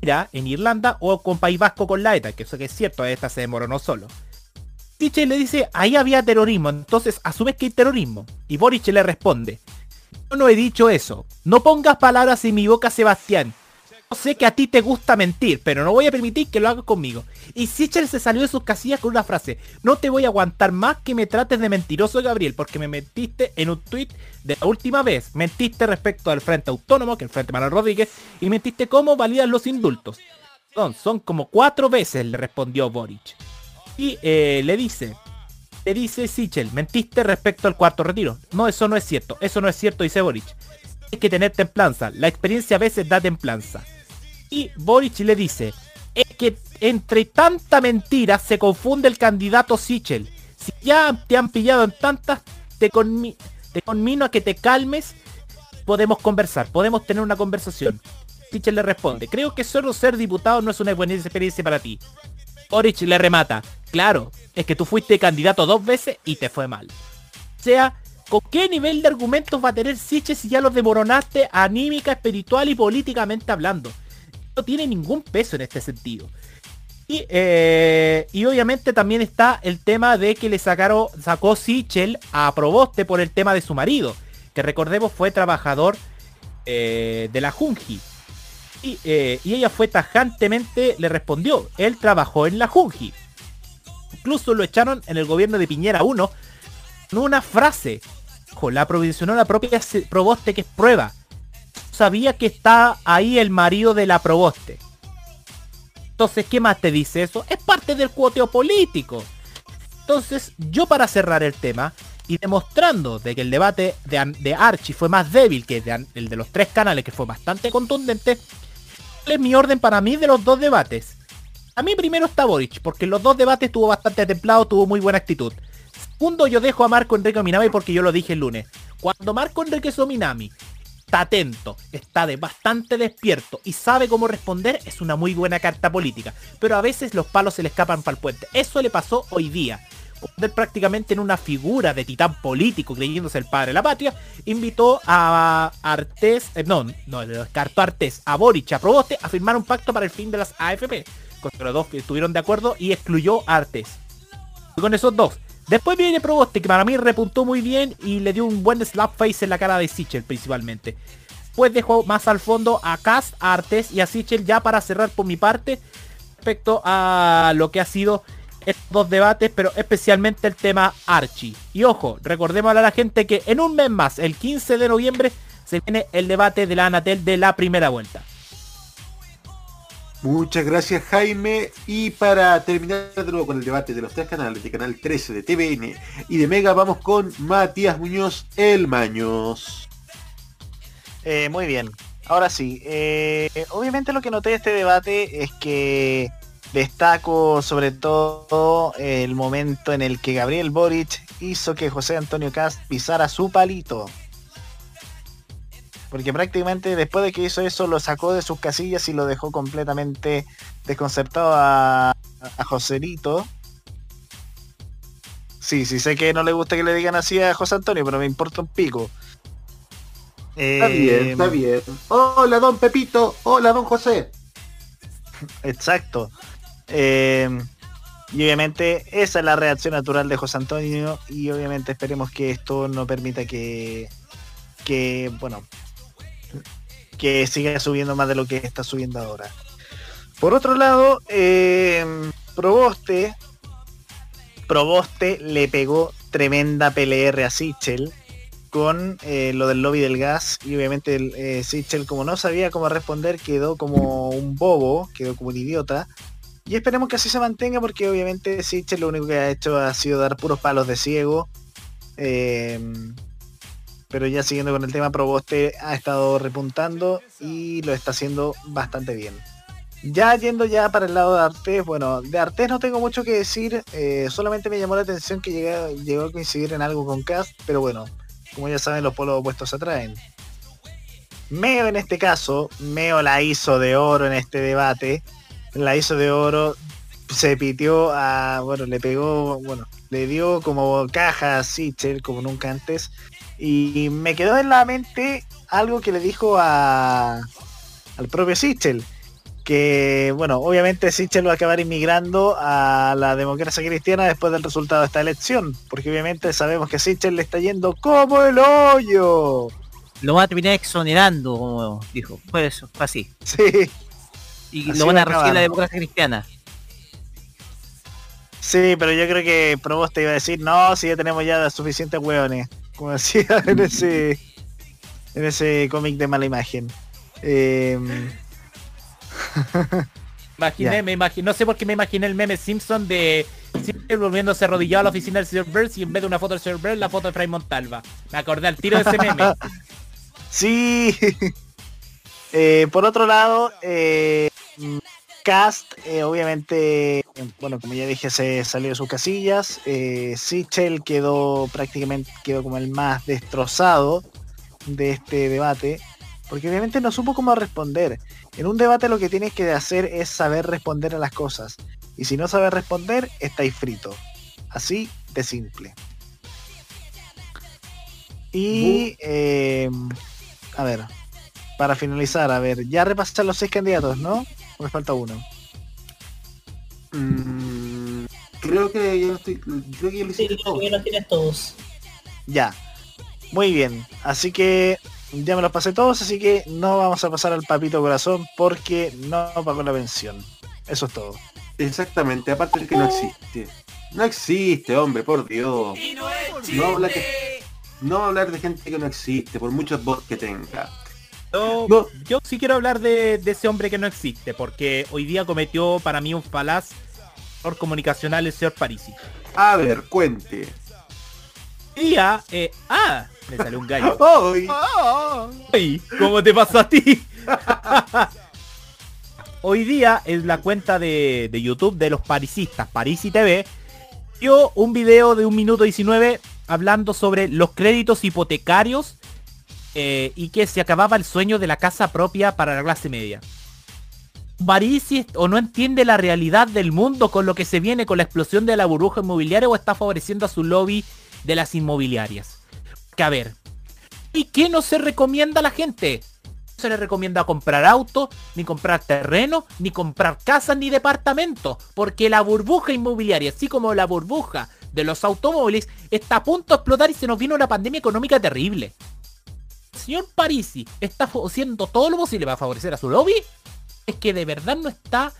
Ira en Irlanda o con País Vasco con la ETA, que eso que es cierto, esta se demoró no solo. Sichel le dice, ahí había terrorismo, entonces asumes que hay terrorismo. Y Boric le responde, yo no he dicho eso. No pongas palabras en mi boca, Sebastián. Sé que a ti te gusta mentir, pero no voy a permitir que lo hagas conmigo. Y Sichel se salió de sus casillas con una frase. No te voy a aguantar más que me trates de mentiroso, Gabriel, porque me mentiste en un tuit de la última vez. Mentiste respecto al Frente Autónomo, que el Frente Manuel Rodríguez, y mentiste cómo validan los indultos. Son, son como cuatro veces, le respondió Boric. Y eh, le dice, le dice Sichel, mentiste respecto al cuarto retiro. No, eso no es cierto, eso no es cierto, dice Boric. Hay que tener templanza, la experiencia a veces da templanza. Y Boric le dice, es que entre tanta mentira se confunde el candidato Sichel. Si ya te han pillado en tantas, te, conmi- te conmino a que te calmes podemos conversar, podemos tener una conversación. Sichel le responde, creo que solo ser diputado no es una buena experiencia para ti. Boric le remata, claro, es que tú fuiste candidato dos veces y te fue mal. O sea, ¿con qué nivel de argumentos va a tener Sichel si ya los demoronaste anímica, espiritual y políticamente hablando? No tiene ningún peso en este sentido. Y, eh, y obviamente también está el tema de que le sacaron, sacó Sichel a Proboste por el tema de su marido, que recordemos fue trabajador eh, de la Junji. Y, eh, y ella fue tajantemente, le respondió, él trabajó en la Junji. Incluso lo echaron en el gobierno de Piñera 1 con una frase. Ojo, la provisionó la propia Proboste que es prueba. Sabía que está ahí el marido de la Proboste. Entonces, ¿qué más te dice eso? Es parte del cuoteo político. Entonces, yo para cerrar el tema y demostrando de que el debate de, de Archie fue más débil que de el de los tres canales, que fue bastante contundente, ¿cuál es mi orden para mí de los dos debates? A mí primero está Boric, porque en los dos debates tuvo bastante templado, tuvo muy buena actitud. Segundo, yo dejo a Marco Enrique Minami porque yo lo dije el lunes. Cuando Marco Enrique Minami está atento, está de bastante despierto y sabe cómo responder, es una muy buena carta política. Pero a veces los palos se le escapan para el puente. Eso le pasó hoy día. Prácticamente en una figura de titán político, creyéndose el padre de la patria, invitó a Artés, eh, no, no, descartó a Artés, a Boric, a Proboste, a firmar un pacto para el fin de las AFP. Con que los dos estuvieron de acuerdo y excluyó a Artés. Y con esos dos. Después viene Proboste, que para mí repuntó muy bien y le dio un buen slap face en la cara de Sichel principalmente. Después dejó más al fondo a Cast, a Artés y a Sichel ya para cerrar por mi parte respecto a lo que ha sido estos dos debates, pero especialmente el tema Archie. Y ojo, recordemos a la gente que en un mes más, el 15 de noviembre, se viene el debate de la Anatel de la primera vuelta.
Muchas gracias Jaime. Y para terminar de nuevo con el debate de los tres canales, de Canal 13, de TVN y de Mega, vamos con Matías Muñoz, El Maños.
Eh, muy bien. Ahora sí. eh, obviamente lo que noté de este debate es que destaco sobre todo el momento en el que Gabriel Boric hizo que José Antonio Cast pisara su palito. Porque prácticamente después de que hizo eso lo sacó de sus casillas y lo dejó completamente desconcertado a, a Joselito. Sí, sí sé que no le gusta que le digan así a José Antonio, pero me importa un pico.
Está bien,
Eh,
está bien. Hola, don Pepito. Hola, don José.
Exacto. Eh, y obviamente esa es la reacción natural de José Antonio y obviamente esperemos que esto no permita que, que bueno, que siga subiendo más de lo que está subiendo ahora. Por otro lado, eh, Proboste, Proboste le pegó tremenda PLR a Sichel con eh, lo del lobby del gas y obviamente el, eh, Sichel como no sabía cómo responder quedó como un bobo, quedó como un idiota y esperemos que así se mantenga porque obviamente Sichel lo único que ha hecho ha sido dar puros palos de ciego eh, pero ya siguiendo con el tema Proboste ha estado repuntando y lo está haciendo bastante bien ya yendo ya para el lado de Artés, bueno, de Artés no tengo mucho que decir, eh, solamente me llamó la atención que llegó, llegó a coincidir en algo con Cast, pero bueno, como ya saben, los polos opuestos se atraen. Meo en este caso, Meo la hizo de oro en este debate, la hizo de oro, se pitió a, bueno, le pegó, bueno, le dio como caja a Sichel como nunca antes, y me quedó en la mente algo que le dijo a, al propio Sichel, que bueno, obviamente Sichel va a acabar inmigrando a la democracia cristiana después del resultado de esta elección, porque obviamente sabemos que Sichel le está yendo como el hoyo.
Lo van a terminar exonerando, como dijo. Fue eso, fue así.
Sí,
Y
Así
lo van
va
a recibir la democracia cristiana.
sí, pero yo creo que Proboste iba a decir, no, si ya tenemos ya suficientes hueones, como decía en ese en ese cómic de mala imagen. Eh,
Imaginé, me imaginé, no sé por qué me imaginé el meme Simpson de Simpson volviéndose arrodillado a la oficina del señor Burns y en vez de una foto del señor Burns, la foto de Fray Montalva. Me acordé al tiro de ese meme.
Sí. Eh, por otro lado, eh, Cast, eh, obviamente, bueno, como ya dije, se salió de sus casillas. Eh, Sichel quedó prácticamente quedó como el más destrozado. de este debate, porque obviamente no supo cómo responder. En un debate lo que tienes que hacer es saber responder a las cosas. Y si no sabes responder, estáis frito. Así de simple. Y eh, a ver, para finalizar, a ver, ya repasar los seis candidatos, ¿no? ¿O Me falta uno.
Mm, creo que ya lo estoy, creo que ya lo
Sí,
hiciste
creo
todo.
que los tienes todos.
Ya. Muy bien. Así que ya me los pasé todos, así que no vamos a pasar al papito corazón porque no pagó la pensión. Eso es todo.
Exactamente, aparte de que no existe. No existe, hombre, por Dios. No hablar de, no hablar de gente que no existe, por muchos bots que tenga.
Yo,
No.
yo sí quiero hablar de, de ese hombre que no existe, porque hoy día cometió para mí un falaz error comunicacional el señor Parisi.
A ver, cuente.
Hoy día, eh, ah, me salió un gallo.
Hoy,
Ay, ¿Cómo te pasó a ti? Hoy día en la cuenta de, de YouTube de los parisistas, Parisi TV, dio un video de un minuto 19 hablando sobre los créditos hipotecarios eh, y que se acababa el sueño de la casa propia para la clase media. Est- o no entiende la realidad del mundo con lo que se viene con la explosión de la burbuja inmobiliaria o está favoreciendo a su lobby de las inmobiliarias. Que a ver, ¿Y qué no se recomienda a la gente? No se le recomienda comprar autos, ni comprar terreno, ni comprar casas, ni departamentos. Porque la burbuja inmobiliaria, así como la burbuja de los automóviles, está a punto de explotar y se nos viene una pandemia económica terrible. Señor Parisi está haciendo todo lo posible para favorecer a su lobby. Es que de verdad no está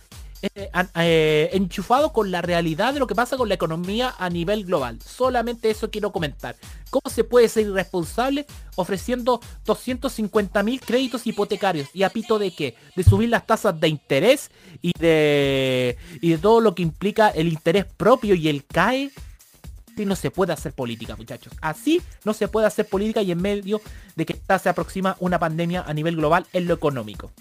eh, eh, enchufado con la realidad de lo que pasa con la economía a nivel global. Solamente eso quiero comentar. ¿Cómo se puede ser irresponsable ofreciendo 250 mil créditos hipotecarios? ¿Y a pito de qué? De subir las tasas de interés y de, y de todo lo que implica el interés propio y el CAE. Así no se puede hacer política, muchachos. Así no se puede hacer política y en medio de que está, se aproxima una pandemia a nivel global en lo económico.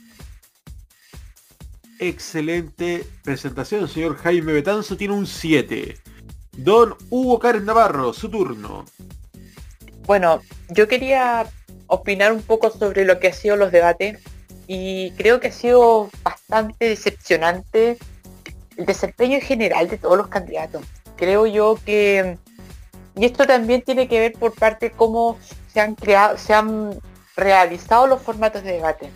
excelente presentación, señor Jaime Betanzo tiene un 7. Don Hugo Karen Navarro, su turno.
Bueno, yo quería opinar un poco sobre lo que han sido los debates y creo que ha sido bastante decepcionante el desempeño en general de todos los candidatos. Creo yo que, y esto también tiene que ver por parte de cómo se han creado, se han realizado los formatos de debate.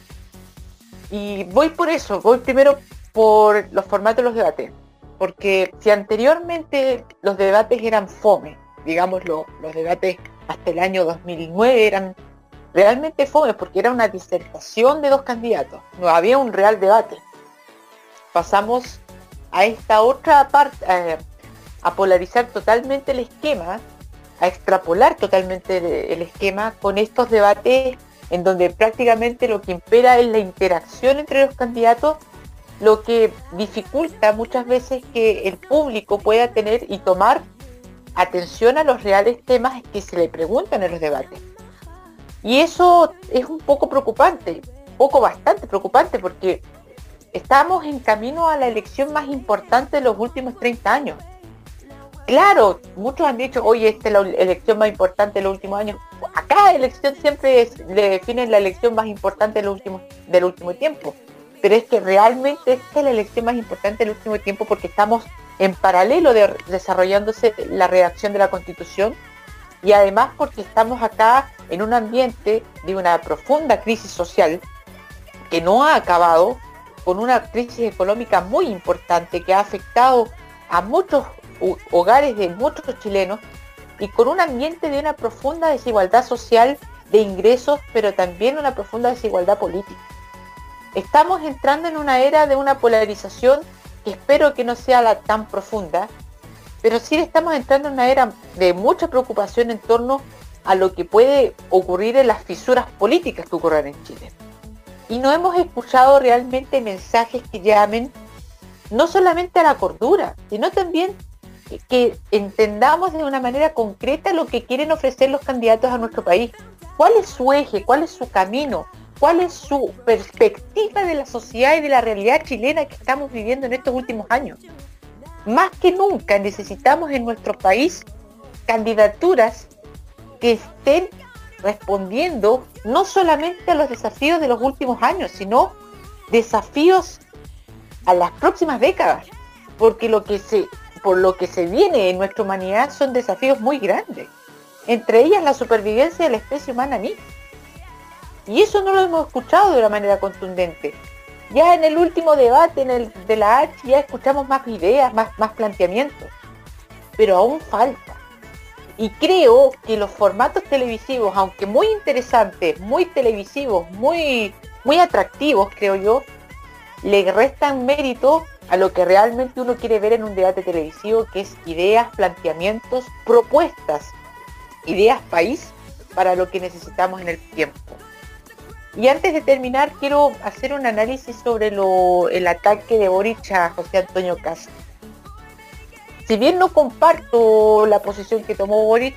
Y voy por eso, voy primero por los formatos de los debates. Porque si anteriormente los debates eran fome, digámoslo, los debates hasta el año 2009 eran realmente fome porque era una disertación de dos candidatos, no había un real debate. Pasamos a esta otra parte, eh, a polarizar totalmente el esquema, a extrapolar totalmente el, esquema con estos debates en donde prácticamente lo que impera es la interacción entre los candidatos, lo que dificulta muchas veces que el público pueda tener y tomar atención a los reales temas que se le preguntan en los debates. Y eso es un poco preocupante, poco bastante preocupante, porque estamos en camino a la elección más importante de los últimos 30 años. Claro, muchos han dicho, oye, esta es la elección más importante de los últimos años. Acá elección siempre le definen la elección más importante los últimos, del último tiempo. Pero es que realmente esta es la elección más importante del último tiempo porque estamos en paralelo de, desarrollándose la redacción de la constitución y además porque estamos acá en un ambiente de una profunda crisis social que no ha acabado con una crisis económica muy importante que ha afectado a muchos ho- hogares de muchos chilenos y con un ambiente de una profunda desigualdad social de ingresos, pero también una profunda desigualdad política. Estamos entrando en una era de una polarización que espero que no sea la tan profunda, pero sí estamos entrando en una era de mucha preocupación en torno a lo que puede ocurrir en las fisuras políticas que ocurran en Chile. Y no hemos escuchado realmente mensajes que llamen no solamente a la cordura, sino también que- entendamos de una manera concreta lo que quieren ofrecer los candidatos a nuestro país. ¿Cuál es su eje? ¿Cuál es su camino? ¿Cuál es su perspectiva de la sociedad y de la realidad chilena que estamos viviendo en estos últimos años? Más que nunca necesitamos en nuestro país candidaturas que estén respondiendo no solamente a los desafíos de los últimos años, sino desafíos a las próximas décadas, porque lo que se, por lo que se viene en nuestra humanidad son desafíos muy grandes, entre ellas la supervivencia de la especie humana misma. Y eso no lo hemos escuchado de una manera contundente. Ya en el último debate en el, de la H ya escuchamos más ideas, más, más planteamientos, pero aún falta. Y creo que los formatos televisivos, aunque muy interesantes, muy televisivos, muy, muy atractivos, creo yo, le restan mérito a lo que realmente uno quiere ver en un debate televisivo, que es ideas, planteamientos, propuestas, ideas país para lo que necesitamos en el tiempo. Y antes de terminar, quiero hacer un análisis sobre el ataque de Boric a José Antonio Castro. Si bien no comparto la posición que tomó Boric,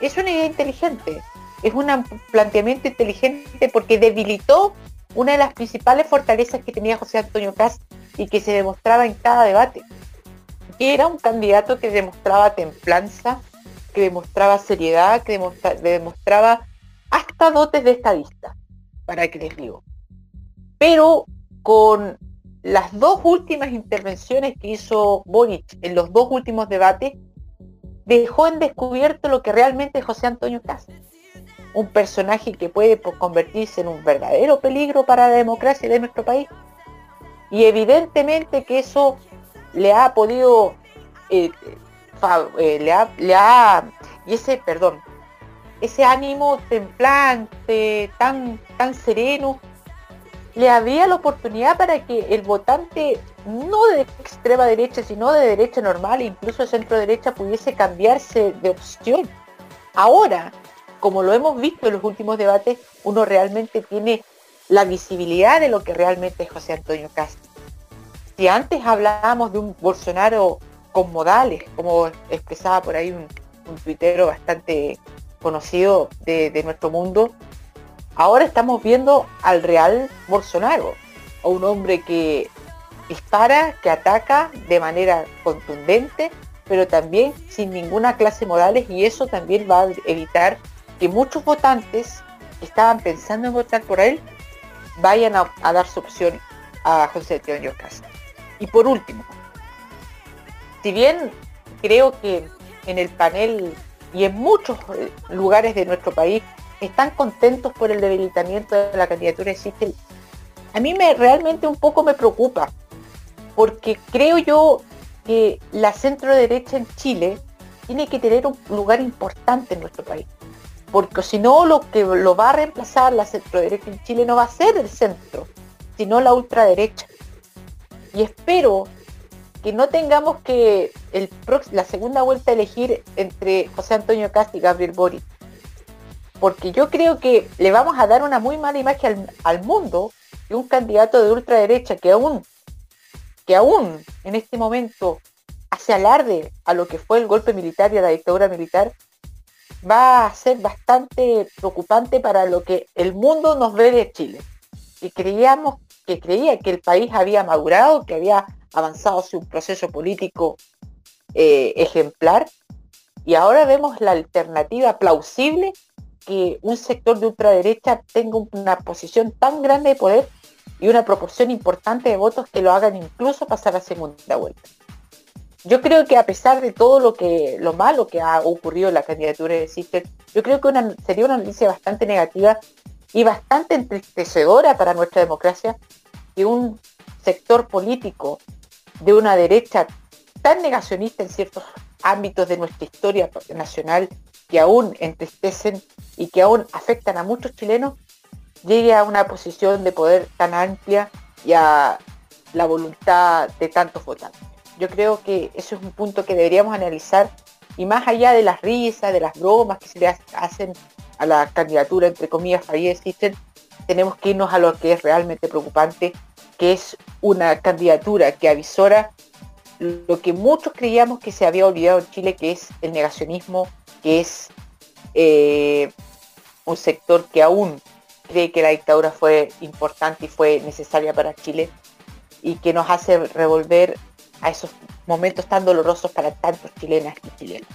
es una idea inteligente. Es un planteamiento inteligente porque debilitó una de las principales fortalezas que tenía José Antonio Castro y que se demostraba en cada debate. Que era un candidato que demostraba templanza, que demostraba seriedad, que demostraba hasta dotes de estadista para que les digo. Pero con las dos últimas intervenciones que hizo Boric en los dos últimos debates, dejó en descubierto lo que realmente es José Antonio Castro. Un personaje que puede convertirse en un verdadero peligro para la democracia de nuestro país. Y evidentemente que eso le ha podido, eh, eh, le, ha, le ha, y ese, perdón, ese ánimo templante, tan, tan sereno, le había la oportunidad para que el votante, no de extrema derecha, sino de derecha normal, incluso centro derecha, pudiese cambiarse de opción. Ahora, como lo hemos visto en los últimos debates, uno realmente tiene la visibilidad de lo que realmente es José Antonio Castro. Si antes hablábamos de un Bolsonaro con modales, como expresaba por ahí un, un tuitero bastante conocido de, nuestro mundo, ahora estamos viendo al real Bolsonaro, a un hombre que dispara, que ataca de manera contundente, pero también sin ninguna clase morales y eso también va a evitar que muchos votantes que estaban pensando en votar por él vayan a, dar su opción a José Antonio Castro. Y por último, si bien creo que en el panel y en muchos eh, lugares de nuestro país están contentos por el debilitamiento de la candidatura de Sichel. A mí me realmente un poco me preocupa, porque creo yo que la centro derecha en Chile tiene que tener un lugar importante en nuestro país. Porque si no, lo que lo va a reemplazar la centro derecha en Chile no va a ser el centro, sino la ultraderecha. Y espero que no tengamos que el la segunda vuelta elegir entre José Antonio Cast y Gabriel Boric. Porque yo creo que le vamos a dar una muy mala imagen al, mundo de un candidato de ultraderecha que aún, que aún en este momento hace alarde a lo que fue el golpe militar y a la dictadura militar, va a ser bastante preocupante para lo que el mundo nos ve de Chile. Y creíamos que creía que el país había madurado, que había avanzado hacia un proceso político eh, ejemplar y ahora vemos la alternativa plausible que un sector de ultraderecha tenga una posición tan grande de poder y una proporción importante de votos que lo hagan incluso pasar a segunda vuelta. Yo creo que a pesar de todo lo que lo malo que ha ocurrido en la candidatura de Sister, yo creo que sería una noticia bastante negativa y bastante entristecedora para nuestra democracia que un sector político de una derecha tan negacionista en ciertos ámbitos de nuestra historia nacional que aún entristecen y que aún afectan a muchos chilenos, llegue a una posición de poder tan amplia y a la voluntad de tantos votantes. Yo creo que eso es un punto que deberíamos analizar. Y más allá de las risas, de las bromas que se le hacen a la candidatura, entre comillas, Farid existen, tenemos que irnos a lo que es realmente preocupante que es una candidatura que avisora lo que muchos creíamos que se había olvidado en Chile, que es el negacionismo, que es eh, un sector que aún cree que la dictadura fue importante y fue necesaria para Chile y que nos hace revolver a esos momentos tan dolorosos para tantos chilenas y chilenos.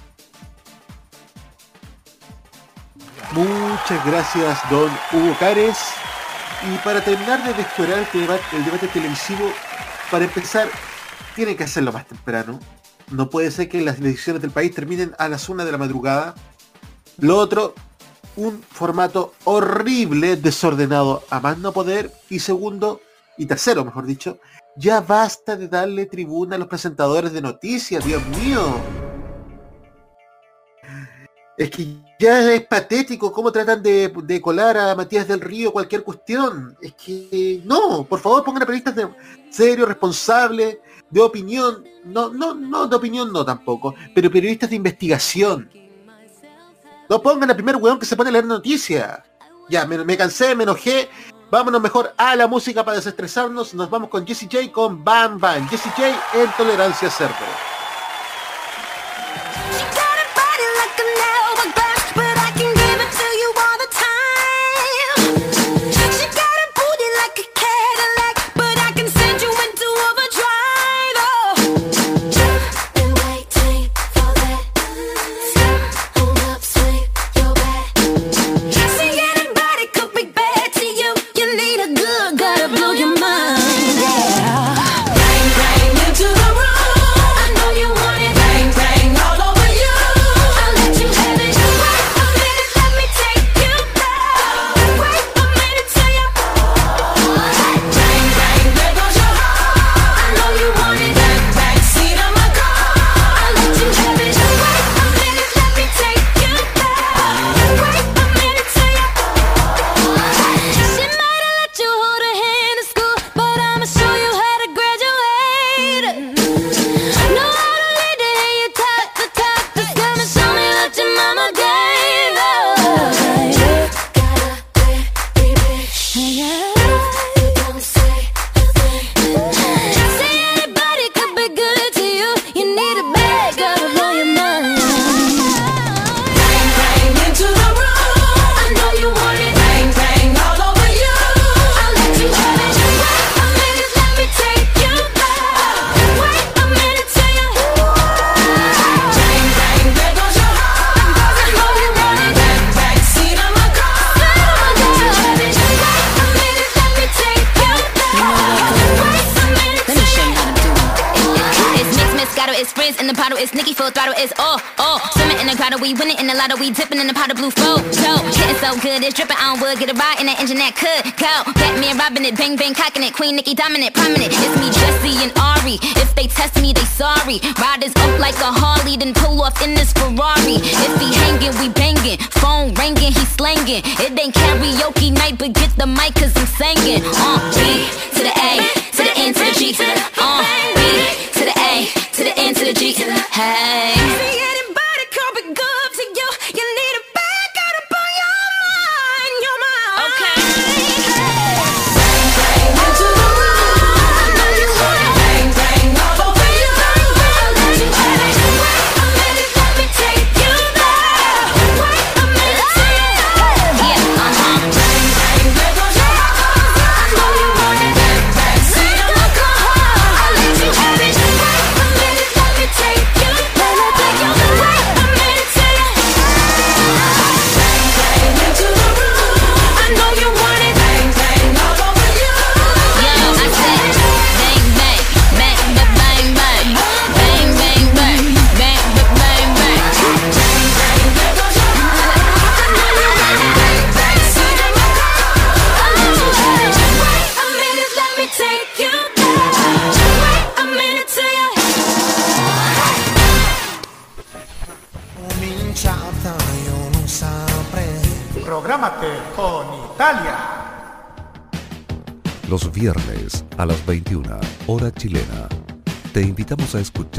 Muchas gracias, don Hugo Cares. Y para terminar de descuadrar el debate, el debate televisivo, para empezar, tiene que hacerlo más temprano. No puede ser que las elecciones del país terminen a las 1 de la madrugada. Lo otro, un formato horrible, desordenado a más no poder. Y segundo, y tercero, mejor dicho, ya basta de darle tribuna a los presentadores de noticias, Dios mío. Es que ya es patético cómo tratan de, de, colar a Matías del Río cualquier cuestión. Es que no, por favor pongan a periodistas de, serios, responsables, de opinión. No, no, no, de opinión no tampoco, pero periodistas de investigación. No pongan al primer weón que se pone a leer noticias. Ya, me, me cansé, me enojé, Vámonos mejor a la música para desestresarnos. Nos vamos con Jesse J con Bam Bam. Jesse J en Tolerancia Cerdo.
it, bang bang cocking it, Queen Nicki dominant.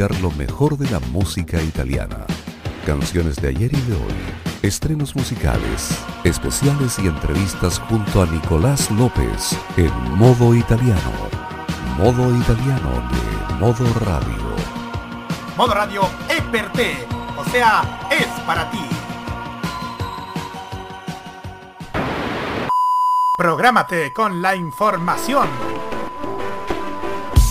lo mejor de la música italiana. Canciones de ayer y de hoy, estrenos musicales, especiales y entrevistas junto a Nicolás López en modo italiano. Modo italiano de modo radio.
Modo radio es per te, o sea, es para ti. Prográmate con la información.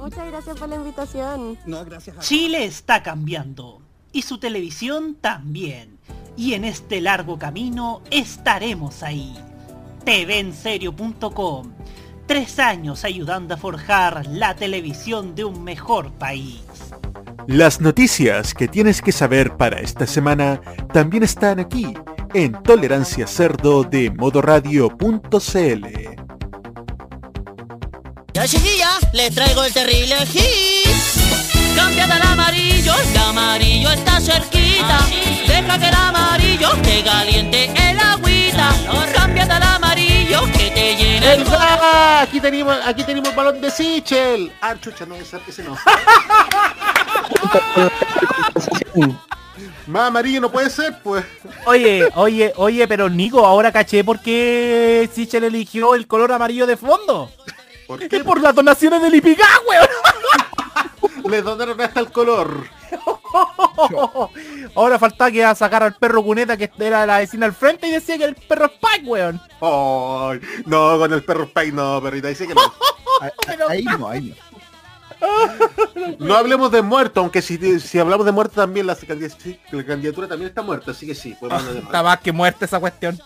Muchas gracias por la invitación.
No, gracias a
Chile está cambiando y su televisión también. Y en este largo camino estaremos ahí. TVenserio.com. Tres años ayudando a forjar la televisión de un mejor país.
Las noticias que tienes que saber para esta semana también están aquí en Tolerancia Cerdo de modoradio.cl.
Ya chiquilla, les traigo el terrible hit. Cámbiate al amarillo, el amarillo está cerquita. Deja que el amarillo te caliente el agüita. Cámbiate al amarillo que te llene el.
¡Ah! Aquí tenemos, aquí tenemos balón de Sichel. Ah, chucha, no, ese no. Más amarillo no puede ser, pues.
Oye, oye, oye, pero Nico, ahora caché por qué Sichel eligió el color amarillo de fondo.
¿Por
Es por las donaciones del Ipigá, weón.
Le donaron hasta el color.
Ahora faltaba que a sacar al perro cuneta que era la vecina al frente y decía que el perro es Spike, weón.
Ay, no, con el perro Spike no, perrita, dice que no.
Ahí no, ahí no.
No hablemos de muerto, aunque si, si hablamos de muerto también la, candid- la candidatura también está muerta, así que sí. podemos hablar de muerto.
Está más que muerta esa cuestión.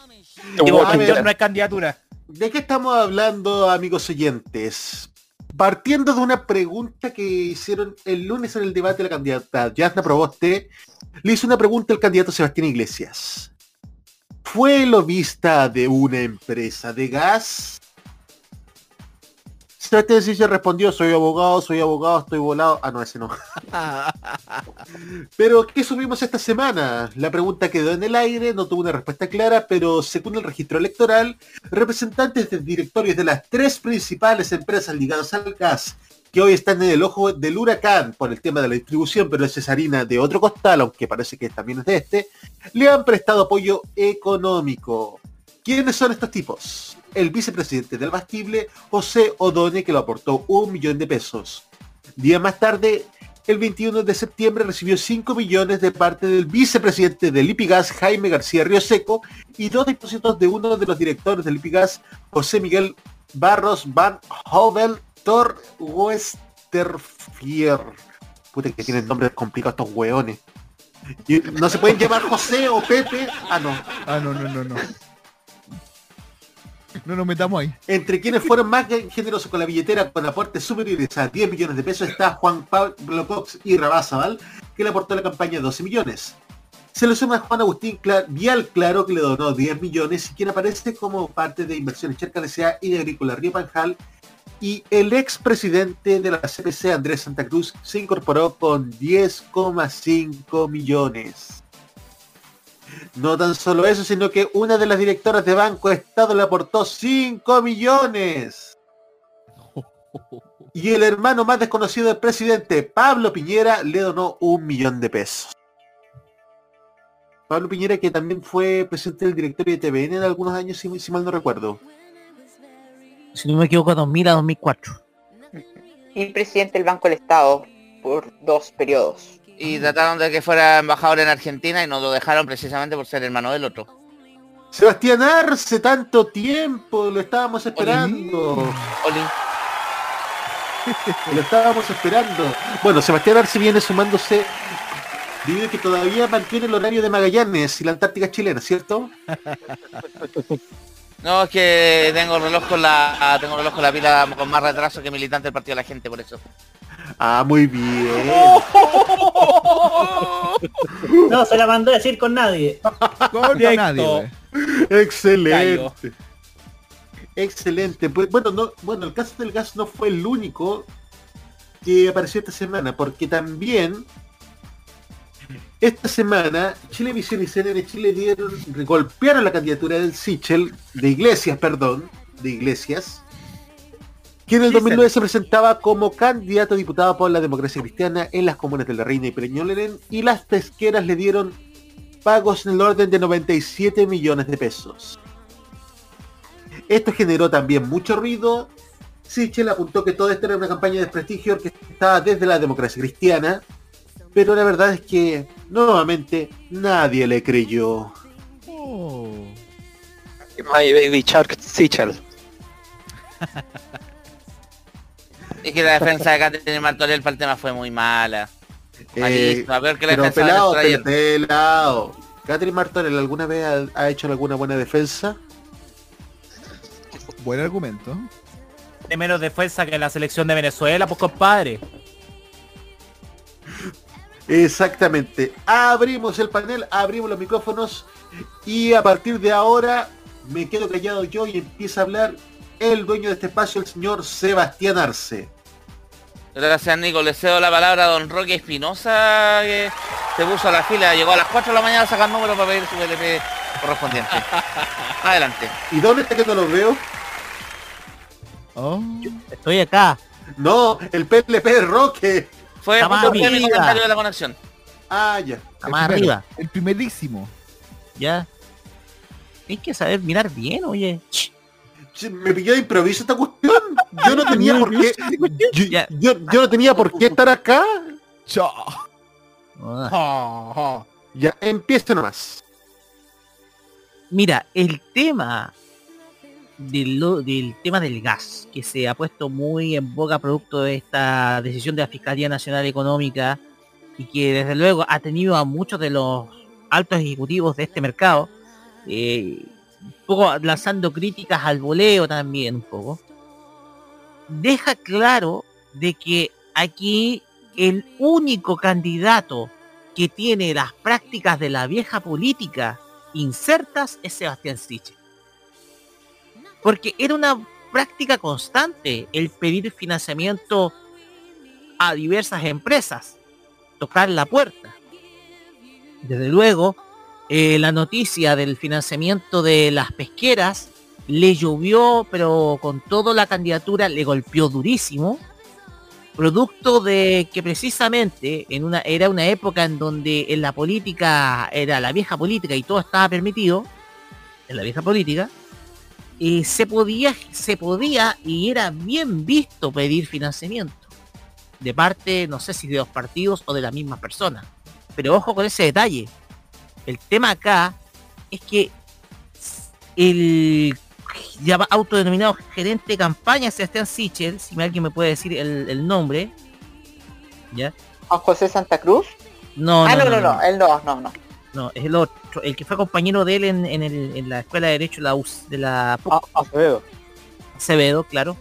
Digo, no es candidatura.
¿De qué estamos hablando, amigos oyentes? Partiendo de una pregunta que hicieron el lunes en el debate de la candidata Yasna Proboste, le hizo una pregunta al candidato Sebastián Iglesias. ¿Fue lobista de una empresa de gas? Sebastián Iglesias respondió, soy abogado, soy abogado, estoy volado. Ah, no, ese no. Pero, ¿qué subimos esta semana? La pregunta quedó en el aire, no tuvo una respuesta clara, pero según el registro electoral, representantes de directorios de las tres principales empresas ligadas al gas, que hoy están en el ojo del huracán por el tema de la distribución, pero es harina de otro costal, aunque parece que también es de este, le han prestado apoyo económico. ¿Quiénes son estos tipos? El vicepresidente del Bastible, José Odone, que lo aportó un millón de pesos. Día más tarde, el 21 de septiembre recibió 5 millones de parte del vicepresidente del Lipigas, Jaime García Rioseco, y dos depósitos de uno de los directores del Lipigas, José Miguel Barros Van Hovel Tor Westerfier. Puta que tienen nombres complicados estos hueones. No se pueden llamar José o Pepe. Ah, no.
Ah, no, no, no, no. No nos metamos ahí.
Entre quienes fueron más generosos con la billetera con aportes superiores a 10 millones de pesos está Juan Pablo Cox y Rabazabal, que le aportó a la campaña 12 millones. Se le suma Juan Agustín Cla- Vial Claro, que le donó 10 millones, y quien aparece como parte de Inversiones Charca S.A. y de Agrícola Río Panjal. Y el expresidente de la CPC, Andrés Santa Cruz, se incorporó con 10,5 millones. No tan solo eso, sino que una de las directoras de Banco Estado le aportó 5 millones. Y el hermano más desconocido del presidente, Pablo Piñera, le donó un millón de pesos. Pablo Piñera, que también fue presidente del directorio de TVN en algunos años, si, si mal no recuerdo.
Si no me equivoco, 2000 a 2004.
Y presidente del Banco del Estado por dos periodos.
Y trataron de que fuera embajador en Argentina y no lo dejaron precisamente por ser hermano del otro.
Sebastián Arce, tanto tiempo, lo estábamos esperando. Lo estábamos esperando. Bueno, Sebastián Arce viene sumándose a que todavía mantiene el horario de Magallanes y la Antártica chilena, ¿cierto?
No, es que tengo reloj con la tengo reloj con la pila con más retraso que militante del Partido de la Gente, por eso.
Ah, muy bien.
No, se la mandó a decir con nadie.
Con
Directo.
nadie.
Excelente. Excelente. Pues, bueno, no, bueno, el caso del gas no fue el único que apareció esta semana, porque también esta semana Chilevisión y CNN Chile dieron, golpearon la candidatura del Sichel, de Iglesias, perdón, de Iglesias, que en el
Sí,
2009 se presentaba como candidato a diputado por la democracia cristiana en las comunas de La Reina y Peñoleren y las pesqueras le dieron pagos en el orden de 97 millones de pesos. Esto generó también mucho ruido. Sichel apuntó que todo esto era una campaña de desprestigio orquestada desde la democracia cristiana, pero la verdad es que nuevamente nadie le creyó.
Oh.
My Baby Shark Sichel.
Es que la defensa de Catherine Martorell para el tema fue muy mala.
Eh,
Malísima, peor que la
pero
defensa de
pelado, pelado. Catherine Martorell alguna vez ha, ha hecho alguna buena defensa?
Buen argumento.
De menos defensa que la selección de Venezuela, pues compadre.
Exactamente. Abrimos el panel, abrimos los micrófonos y a partir de ahora me quedo callado yo y empieza a hablar el dueño de este espacio, el señor Sebastián Arce.
Gracias Nico, le cedo la palabra a don Roque Espinosa que se puso a la fila, llegó a las 4 de la mañana a sacar número para pedir su PLP correspondiente. Adelante.
¿Y dónde está que no lo veo?
Oh.
Estoy acá.
No, el PLP de Roque.
Fue
arriba.
comentario de la conexión.
Ah, ya.
Está
El
más
primero,
arriba.
El primerísimo.
Ya. Tienes que saber mirar bien, oye.
Me pilló de improviso esta cuestión. Yo no tenía por qué. Yo, yo- yo no tenía por qué estar acá.
Chao.
Ah.
Ya, empieza nomás.
Mira, el tema del, lo- del tema del gas, que se ha puesto muy en boga producto de esta decisión de la Fiscalía Nacional Económica y que desde luego ha tenido a muchos de los altos ejecutivos de este mercado, eh, un poco lanzando críticas al voleo también un poco, deja claro de que aquí el único candidato que tiene las prácticas de la vieja política insertas es Sebastián Sichel. Porque era una práctica constante el pedir financiamiento a diversas empresas, tocar la puerta. Desde luego, eh, la noticia del financiamiento de las pesqueras le llovió, pero con toda la candidatura le golpeó durísimo, producto de que precisamente en una era una época en donde en la política era la vieja política y todo estaba permitido en la vieja política y se podía se podía y era bien visto pedir financiamiento de parte no sé si de los partidos o de la misma persona pero ojo con ese detalle el tema acá es que el ya autodenominado gerente de campaña Sebastián Sichel, si alguien me puede decir el, el nombre, ¿ya?
José Santa Cruz.
No,
ah,
no,
no, no,
no,
no, él no, no, no.
no, es el otro, el que fue compañero de él en, en, el- en la escuela de derecho de la, US de la
Acevedo.
Acevedo, claro,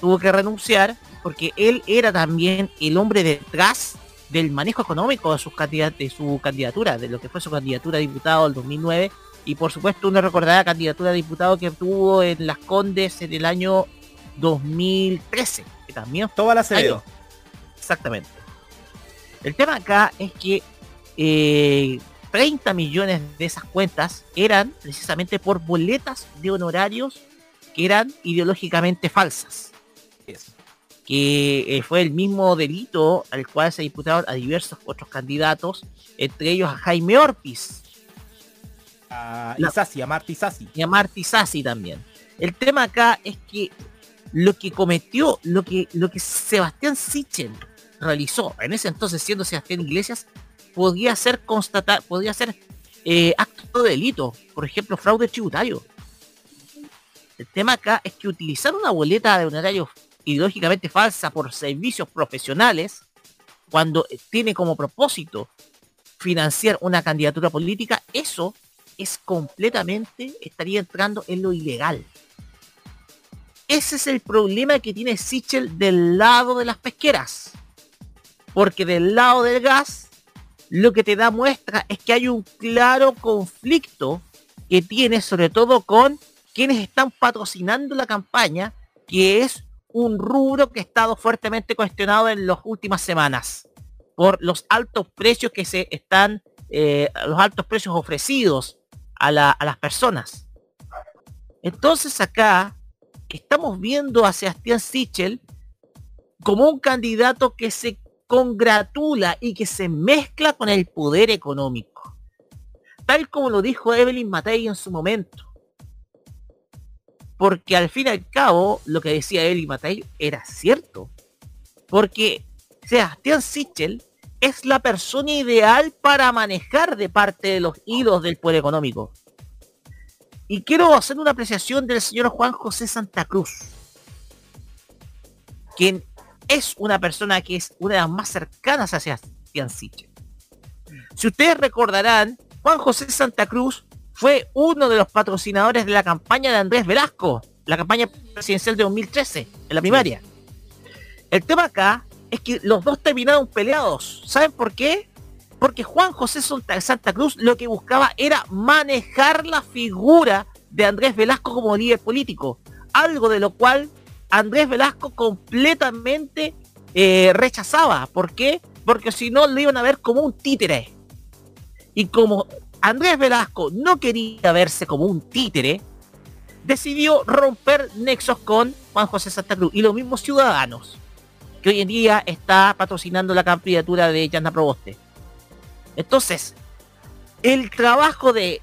tuvo que renunciar porque él era también el hombre detrás del manejo económico de, sus de su candidatura, de lo que fue su candidatura a diputado del 2009 y por supuesto una recordada candidatura a diputado que tuvo en Las Condes en el año 2013, que también
Todo al Acevedo.
año. Exactamente. El tema acá es que eh, 30 millones de esas cuentas eran precisamente por boletas de honorarios que eran ideológicamente falsas. Que eh, fue el mismo delito al cual se disputaron a diversos otros candidatos, entre ellos a Jaime Orpiz
A Isasi, a Marty Isasi.
y a Marty Sassi también. El tema acá es que lo que cometió, lo que, lo que Sebastián Sichel realizó en ese entonces siendo Sebastián Iglesias, podía ser constatar, podía ser eh, acto de delito, por ejemplo, fraude tributario. El tema acá es que utilizar una boleta de honorario ideológicamente falsa por servicios profesionales, cuando tiene como propósito financiar una candidatura política, eso es completamente, estaría entrando en lo ilegal. Ese es el problema que tiene Sichel del lado de las pesqueras. Porque del lado del gas, lo que te da muestra es que hay un claro conflicto que tiene sobre todo con quienes están patrocinando la campaña, que es un rubro que ha estado fuertemente cuestionado en las últimas semanas por los altos precios que se están, eh, los altos precios ofrecidos a, a las personas. Entonces acá estamos viendo a Sebastián Sichel como un candidato que se congratula y que se mezcla con el poder económico. Tal como lo dijo Evelyn Matei en su momento. Porque al fin y al cabo, lo que decía Evelyn Matei era cierto. Porque Sebastián Sichel es la persona ideal para manejar de parte de los hilos del poder económico. Y quiero hacer una apreciación del señor Juan José Santa Cruz, quien es una persona que es una de las más cercanas a Sebastián Sichel. Si ustedes recordarán, Juan José Santa Cruz fue uno de los patrocinadores de la campaña de Andrés Velasco, la campaña presidencial de 2013, en la primaria. El tema acá es que los dos terminaron peleados. ¿Saben por qué? Porque Juan José Santa Cruz lo que buscaba era manejar la figura de Andrés Velasco como líder político. Algo de lo cual Andrés Velasco completamente eh, rechazaba. ¿Por qué? Porque si no lo iban a ver como un títere. Y como Andrés Velasco no quería verse como un títere, decidió romper nexos con Juan José Santa Cruz y los mismos ciudadanos que hoy en día está patrocinando la candidatura de Yanda Proboste. Entonces, el trabajo de,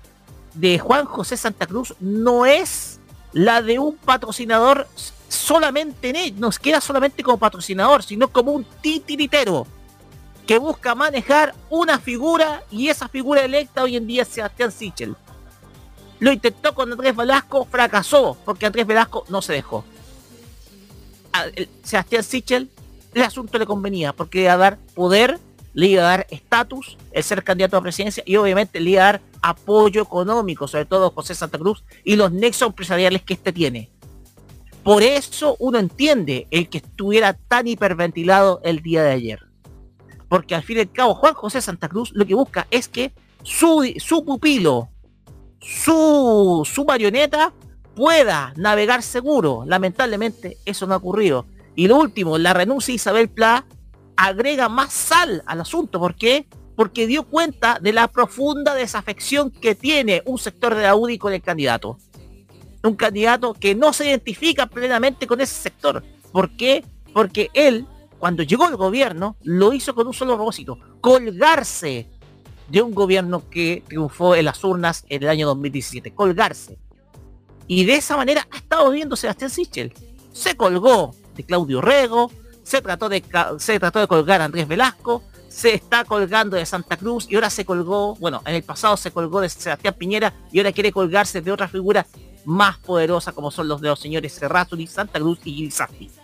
de Juan José Santa Cruz no es la de un patrocinador solamente en él, nos queda solamente como patrocinador, sino como un titiritero que busca manejar una figura y esa figura electa hoy en día es Sebastián Sichel. Lo intentó con Andrés Velasco, fracasó porque Andrés Velasco no se dejó. A Sebastián Sichel, el asunto le convenía porque le iba a dar poder, le iba a dar estatus, el ser candidato a presidencia y obviamente le iba a dar apoyo económico, sobre todo José Santa Cruz y los nexos empresariales que este tiene. Por eso uno entiende el que estuviera tan hiperventilado el día de ayer. Porque al fin y al cabo Juan José Santa Cruz lo que busca es que su, su pupilo, su, su marioneta pueda navegar seguro. Lamentablemente eso no ha ocurrido. Y lo último, la renuncia de Isabel Pla agrega más sal al asunto. ¿Por qué? Porque dio cuenta de la profunda desafección que tiene un sector de la UDI con el candidato. Un candidato que no se identifica plenamente con ese sector. ¿Por qué? Porque él, cuando llegó al gobierno, lo hizo con un solo propósito, colgarse de un gobierno que triunfó en las urnas en el año 2017, colgarse. Y de esa manera ha estado viendo Sebastián Sichel. Se colgó de Claudio Rego, se trató de, se trató de colgar a Andrés Velasco, se está colgando de Santa Cruz y ahora se colgó, bueno, en el pasado se colgó de Sebastián Piñera y ahora quiere colgarse de otra figura más poderosa como son los de los señores Serraturi, Santa Cruz y Gilsasti.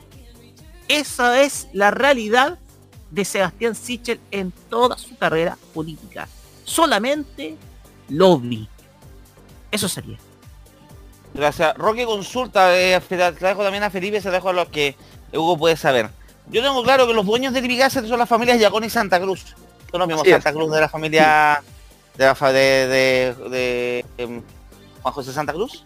Esa es la realidad de Sebastián Sichel en toda su carrera política. Solamente lobby. Eso sería.
Gracias. Roque consulta, eh, te la dejo también a Felipe, se la dejo a los que Hugo puede saber. Yo tengo claro que los dueños de Lipigáser son las familias Yacón y Santa Cruz. Son los mismos. Santa Cruz de la familia de, la fa- de, de- de, em, Juan José Santa Cruz.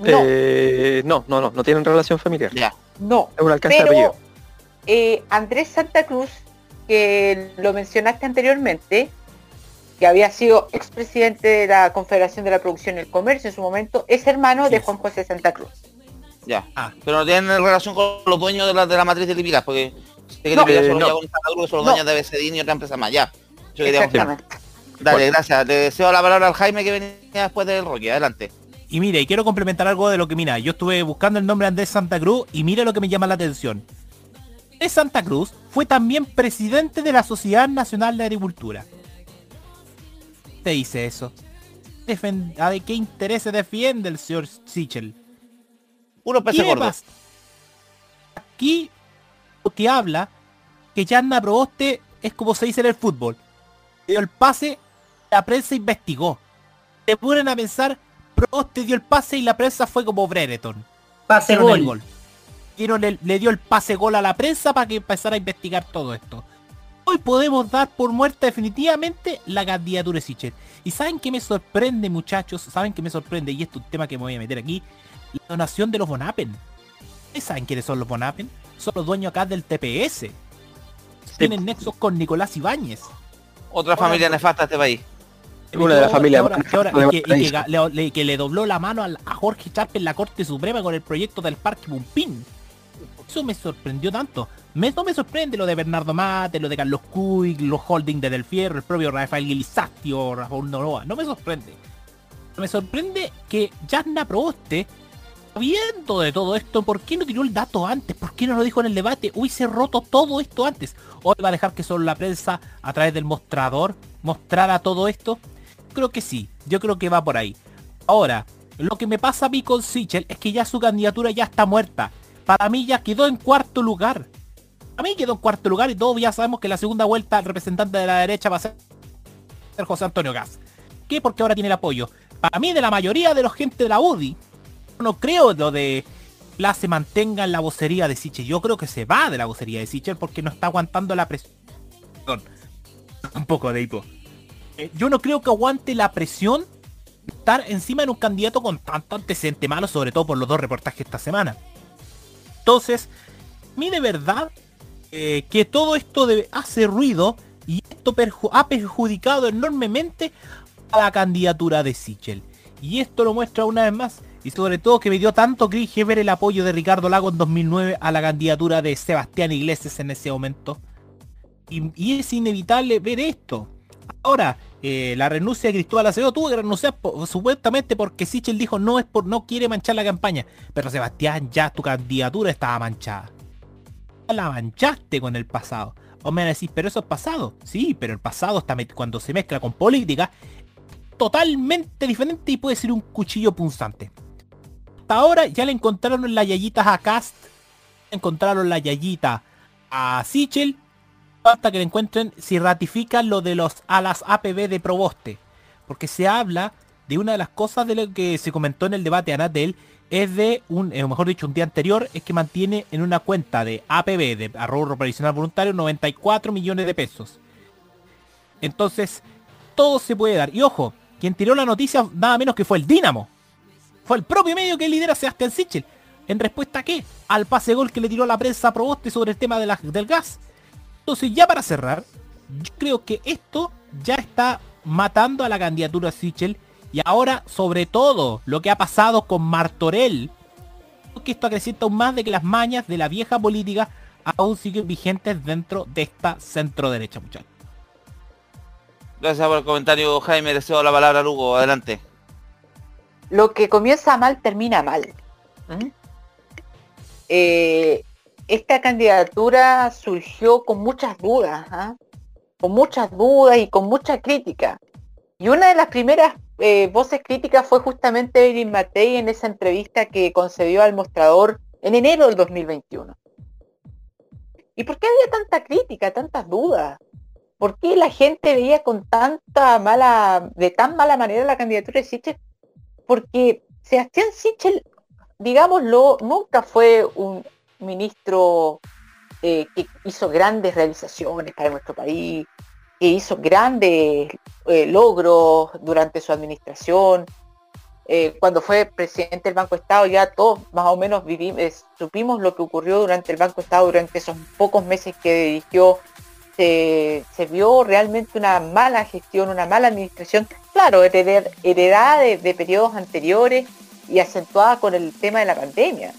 No.
Eh, no, no, no, no tienen relación familiar.
Ya.
No.
Es un alcance de apellido.
Pero eh, Andrés Santa Cruz, que lo mencionaste anteriormente, que había sido expresidente de la Confederación de la Producción y el Comercio en su momento, es hermano de Juan José Santa Cruz.
Ya. Pero no tienen relación con los dueños de la, de la matriz de Lipigas, porque sé que
No.
Eh, no.
Yacón y Santa Cruz, son los
No.
dueños de BCDIN y otra empresa más. Ya. Yo.
Exactamente.
Dale,
Bueno.
gracias. Le deseo la palabra al Jaime que venía después del Roque. Adelante.
Y mire, y quiero complementar algo de lo que mira, yo estuve buscando el nombre de Andrés Santa Cruz y mire lo que me llama la atención. Andrés Santa Cruz fue también presidente de la Sociedad Nacional de Agricultura. ¿Te dice eso? ¿A de qué intereses defiende el señor Sichel? ¿Qué
pese gordo.
Aquí lo que habla que Yanna Proboste es como se dice en el fútbol. Dio el pase, la prensa investigó. Se ponen a pensar, Proboste dio el pase y la prensa fue como Brereton.
Pase
Dieron
gol.
Dieron el- le dio el pase gol a la prensa para que empezara a investigar todo esto. hoy podemos dar por muerta definitivamente la candidatura de Sichel. Y saben que me sorprende, muchachos, saben que me sorprende, y esto es un tema que me voy a meter aquí, la donación de los Bonapen. ¿Ustedes saben quiénes son los Bonapen? Son los dueños acá del TPS. Tienen nexos con Nicolás Ibáñez.
Otra familia nefasta de este país.
Una de la
Que
familia
ahora- que le, dobló la mano a Jorge Charpe en la Corte Suprema con el proyecto del Parque Bumpín. Eso me sorprendió tanto. Me, no me sorprende lo de Bernardo Mate, lo de Carlos Cuy, los holding de Del Fierro, el propio Rafael Guilizasti o Rafael Noroa. No me sorprende. Me sorprende que Jasna Proboste, viendo de todo esto, ¿por qué no tiró el dato antes? ¿Por qué no lo dijo en el debate? Hubiese roto todo esto antes. Hoy va a dejar que solo la prensa, a través del mostrador, mostrara todo esto. Creo que sí, yo creo que va por ahí. Ahora, lo que me pasa a mí con Sichel es que ya su candidatura ya está muerta. Para mí ya quedó en cuarto lugar. A mí quedó en cuarto lugar y todos ya sabemos que la segunda vuelta el representante de la derecha va a ser José Antonio Gas. ¿Qué? Porque ahora tiene el apoyo. Para mí de la mayoría de los gente de la UDI, no creo lo de la se mantenga en la vocería de Sichel. Yo creo que se va de la vocería de Sichel porque no está aguantando la presión. Un poco de hipo. Eh, yo no creo que aguante la presión estar encima de un candidato con tanto antecedente malo, sobre todo por los dos reportajes esta semana. Entonces, mí de verdad eh, que todo esto hace ruido y esto ha perjudicado enormemente a la candidatura de Sichel. Y esto lo muestra una vez más. Y sobre todo que me dio tanto cringe ver el apoyo de Ricardo Lago en 2009 a la candidatura de Sebastián Iglesias en ese momento. Y es inevitable ver esto. Ahora, eh, la renuncia de Cristóbal Acevedo tuvo que renunciar supuestamente porque Sichel dijo no es por no quiere manchar la campaña. Pero Sebastián, ya tu candidatura estaba manchada. La manchaste con el pasado. O me van a decir, pero eso es pasado. Sí, pero el pasado cuando se mezcla con política totalmente diferente y puede ser un cuchillo punzante. Hasta ahora ya le encontraron las yayitas a Cast, encontraron la yayita a Sichel, falta que le encuentren si ratifican lo de los a las APB de Proboste. Porque se habla de una de las cosas de lo que se comentó en el debate Anatel, es de un, eh, mejor dicho, un día anterior, es que mantiene en una cuenta de APB, de ahorro provisional voluntario, 94 millones de pesos. Entonces, todo se puede dar. Y ojo, quien tiró la noticia nada menos que fue el Dinamo. Fue el propio medio que lidera Sebastián Sichel. ¿En respuesta a qué? Al pase gol que le tiró la prensa a Proboste sobre el tema del gas. Entonces, ya para cerrar, yo creo que esto ya está matando a la candidatura Sichel. Y ahora, sobre todo, lo que ha pasado con Martorell. creo que esto acrecienta aún más de que las mañas de la vieja política aún siguen vigentes dentro de esta centro derecha, muchachos.
Gracias por el comentario, Jaime. Deseo la palabra a Lugo. Adelante.
lo que comienza mal termina mal. ¿Mm? Eh, esta candidatura surgió con muchas dudas, ¿ah? con muchas dudas y con mucha crítica. Y una de las primeras eh, voces críticas fue justamente Evelyn Matei en esa entrevista que concedió al mostrador en enero del 2021. ¿Y por qué había tanta crítica, tantas dudas? ¿Por qué la gente veía con tanta mala, de tan mala manera la candidatura de Sichel? Porque Sebastián Sichel, digámoslo, nunca fue un ministro eh, que hizo grandes realizaciones para nuestro país, que hizo grandes eh, logros durante su administración. Eh, cuando fue presidente del Banco Estado ya todos más o menos vivimos, supimos lo que ocurrió durante el Banco Estado durante esos pocos meses que dirigió. Se, vio realmente una mala gestión, una mala administración, claro, heredad- heredada de, de periodos anteriores y acentuada con el tema de la pandemia.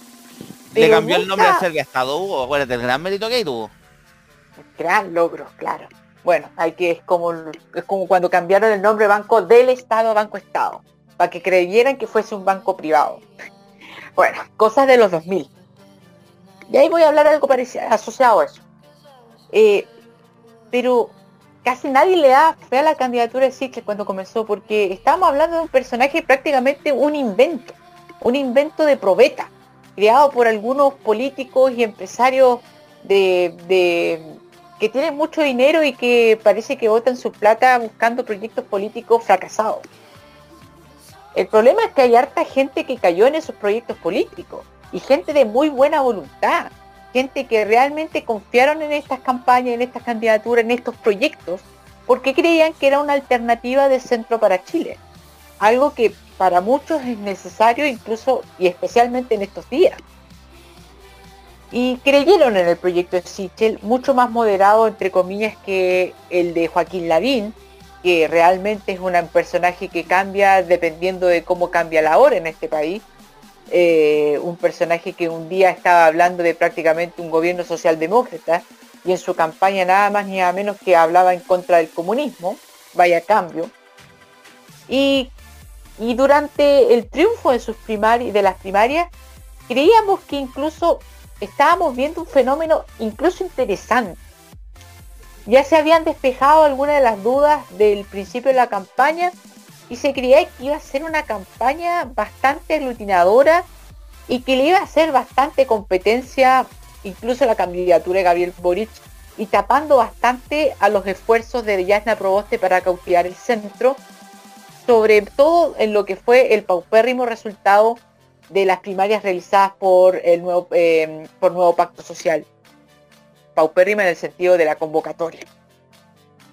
Le cambió el nombre a Serbia Estado, Hugo. Acuérdate, el gran mérito que tuvo.
gran logro, claro. Bueno, hay que es como es como cuando cambiaron el nombre banco del Estado a Banco Estado, para que creyeran que fuese un banco privado. Bueno, cosas de los 2000. Y ahí voy a hablar algo parecido, asociado a eso. Eh, pero casi nadie le da fe a la candidatura de Sichel cuando comenzó, porque estamos hablando de un personaje prácticamente un invento, un invento de probeta, creado por algunos políticos y empresarios de, de- que tienen mucho dinero y que parece que votan su plata buscando proyectos políticos fracasados. El problema es que hay harta gente que cayó en esos proyectos políticos y gente de muy buena voluntad gente que realmente confiaron en estas campañas, en estas candidaturas, en estos proyectos, porque creían que era una alternativa de centro para Chile. Algo que para muchos es necesario incluso y especialmente en estos días. Y creyeron en el proyecto de Sichel, mucho más moderado entre comillas que el de Joaquín Lavín, que realmente es un personaje que cambia dependiendo de cómo cambia la hora en este país. Eh, un personaje que un día estaba hablando de prácticamente un gobierno socialdemócrata y en su campaña nada más ni nada menos que hablaba en contra del comunismo, vaya cambio. Y, y durante el triunfo de sus primarias, de las primarias, creíamos que incluso estábamos viendo un fenómeno incluso interesante. Ya se habían despejado algunas de las dudas del principio de la campaña y se creía que iba a ser una campaña bastante aglutinadora y que le iba a hacer bastante competencia incluso la candidatura de Gabriel Boric y tapando bastante a los esfuerzos de Yasna Proboste para cautivar el centro, sobre todo en lo que fue el paupérrimo resultado de las primarias realizadas por el nuevo, eh, por nuevo pacto social. Paupérrima en el sentido de la convocatoria.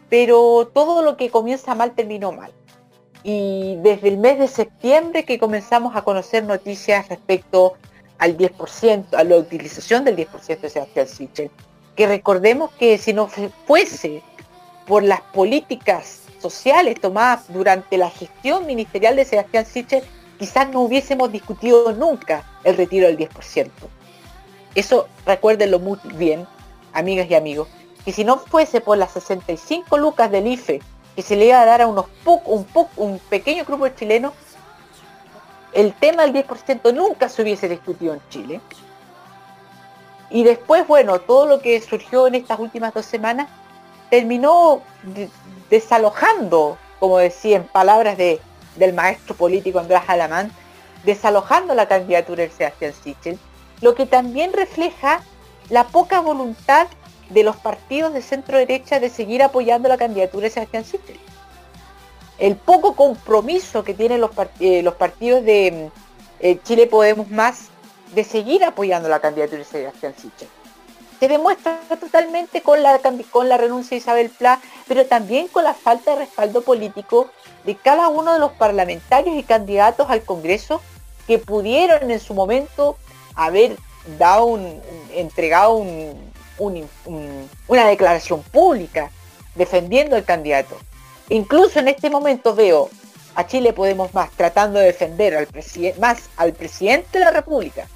Pero todo lo que comienza mal terminó mal. Y desde el mes de septiembre que comenzamos a conocer noticias respecto al 10%, a la utilización del 10% de Sebastián Sichel, que recordemos que si no fuese por las políticas sociales tomadas durante la gestión ministerial de Sebastián Sichel, quizás no hubiésemos discutido nunca el retiro del 10%. Eso recuérdenlo muy bien, amigas y amigos, que si no fuese por las 65 lucas del IFE que se le iba a dar a unos un, un pequeño grupo de chilenos, el tema del 10% nunca se hubiese discutido en Chile. Y después, bueno, todo lo que surgió en estas últimas dos semanas terminó desalojando, como decía en palabras de del maestro político Andrés Alamán, desalojando la candidatura de Sebastián Sichel, lo que también refleja la poca voluntad de los partidos de centro derecha de seguir apoyando la candidatura de Sebastián Sichel. El poco compromiso que tienen los, eh, partidos de eh, Chile Podemos Más de seguir apoyando la candidatura de Sebastián Sichel. Se demuestra totalmente con la, con la renuncia de Isabel Pla, pero también con la falta de respaldo político de cada uno de los parlamentarios y candidatos al Congreso que pudieron en su momento haber dado un, entregado una declaración pública defendiendo al candidato. Incluso en este momento veo a Chile Podemos Más tratando de defender al más al presidente de la República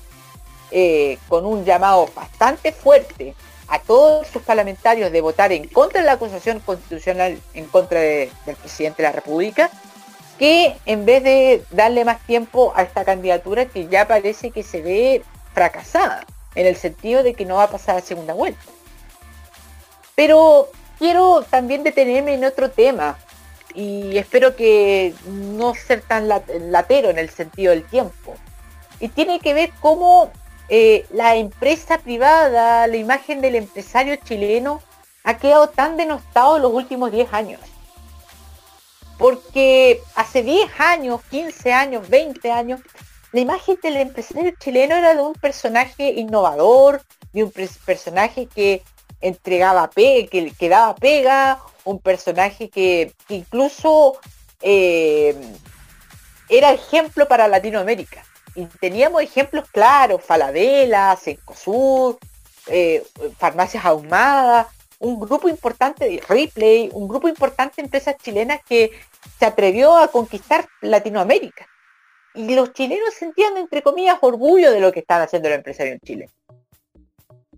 eh, con un llamado bastante fuerte a todos sus parlamentarios de votar en contra de la acusación constitucional en contra del presidente de la República, que en vez de darle más tiempo a esta candidatura que ya parece que se ve fracasada, en el sentido de que no va a pasar a segunda vuelta. Pero quiero también detenerme en otro tema y espero que no ser tan latero en el sentido del tiempo. Y tiene que ver cómo eh, la empresa privada, la imagen del empresario chileno ha quedado tan denostado en los últimos 10 años. Porque hace 10 años, 15 años, 20 años, la imagen del empresario chileno era de un personaje innovador, de un personaje que entregaba pe que, que daba pega, un personaje que, incluso eh, era ejemplo para Latinoamérica y teníamos ejemplos claros, Falabella, Cencosud, eh, farmacias ahumadas, un grupo importante de Ripley, un grupo importante de empresas chilenas que se atrevió a conquistar Latinoamérica. Y los chilenos sentían, entre comillas, orgullo de lo que estaban haciendo los empresarios en Chile.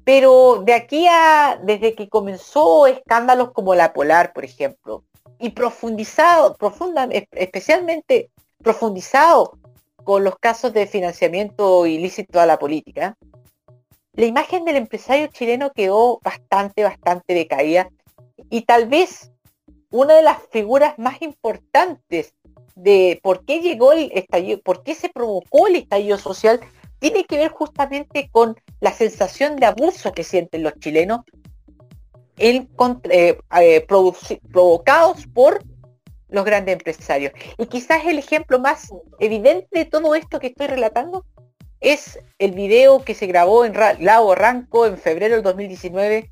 Pero de aquí a, desde que comenzó escándalos como la Polar, por ejemplo, y profundizado, profunda, especialmente profundizado con los casos de financiamiento ilícito a la política, la imagen del empresario chileno quedó bastante, bastante decaída y tal vez una de las figuras más importantes de por qué llegó el estallido, por qué se provocó el estallido social, tiene que ver justamente con la sensación de abuso que sienten los chilenos en, eh, eh, provocados por los grandes empresarios. Y quizás el ejemplo más evidente de todo esto que estoy relatando es el video que se grabó en Ra- Lago Ranco en febrero del 2019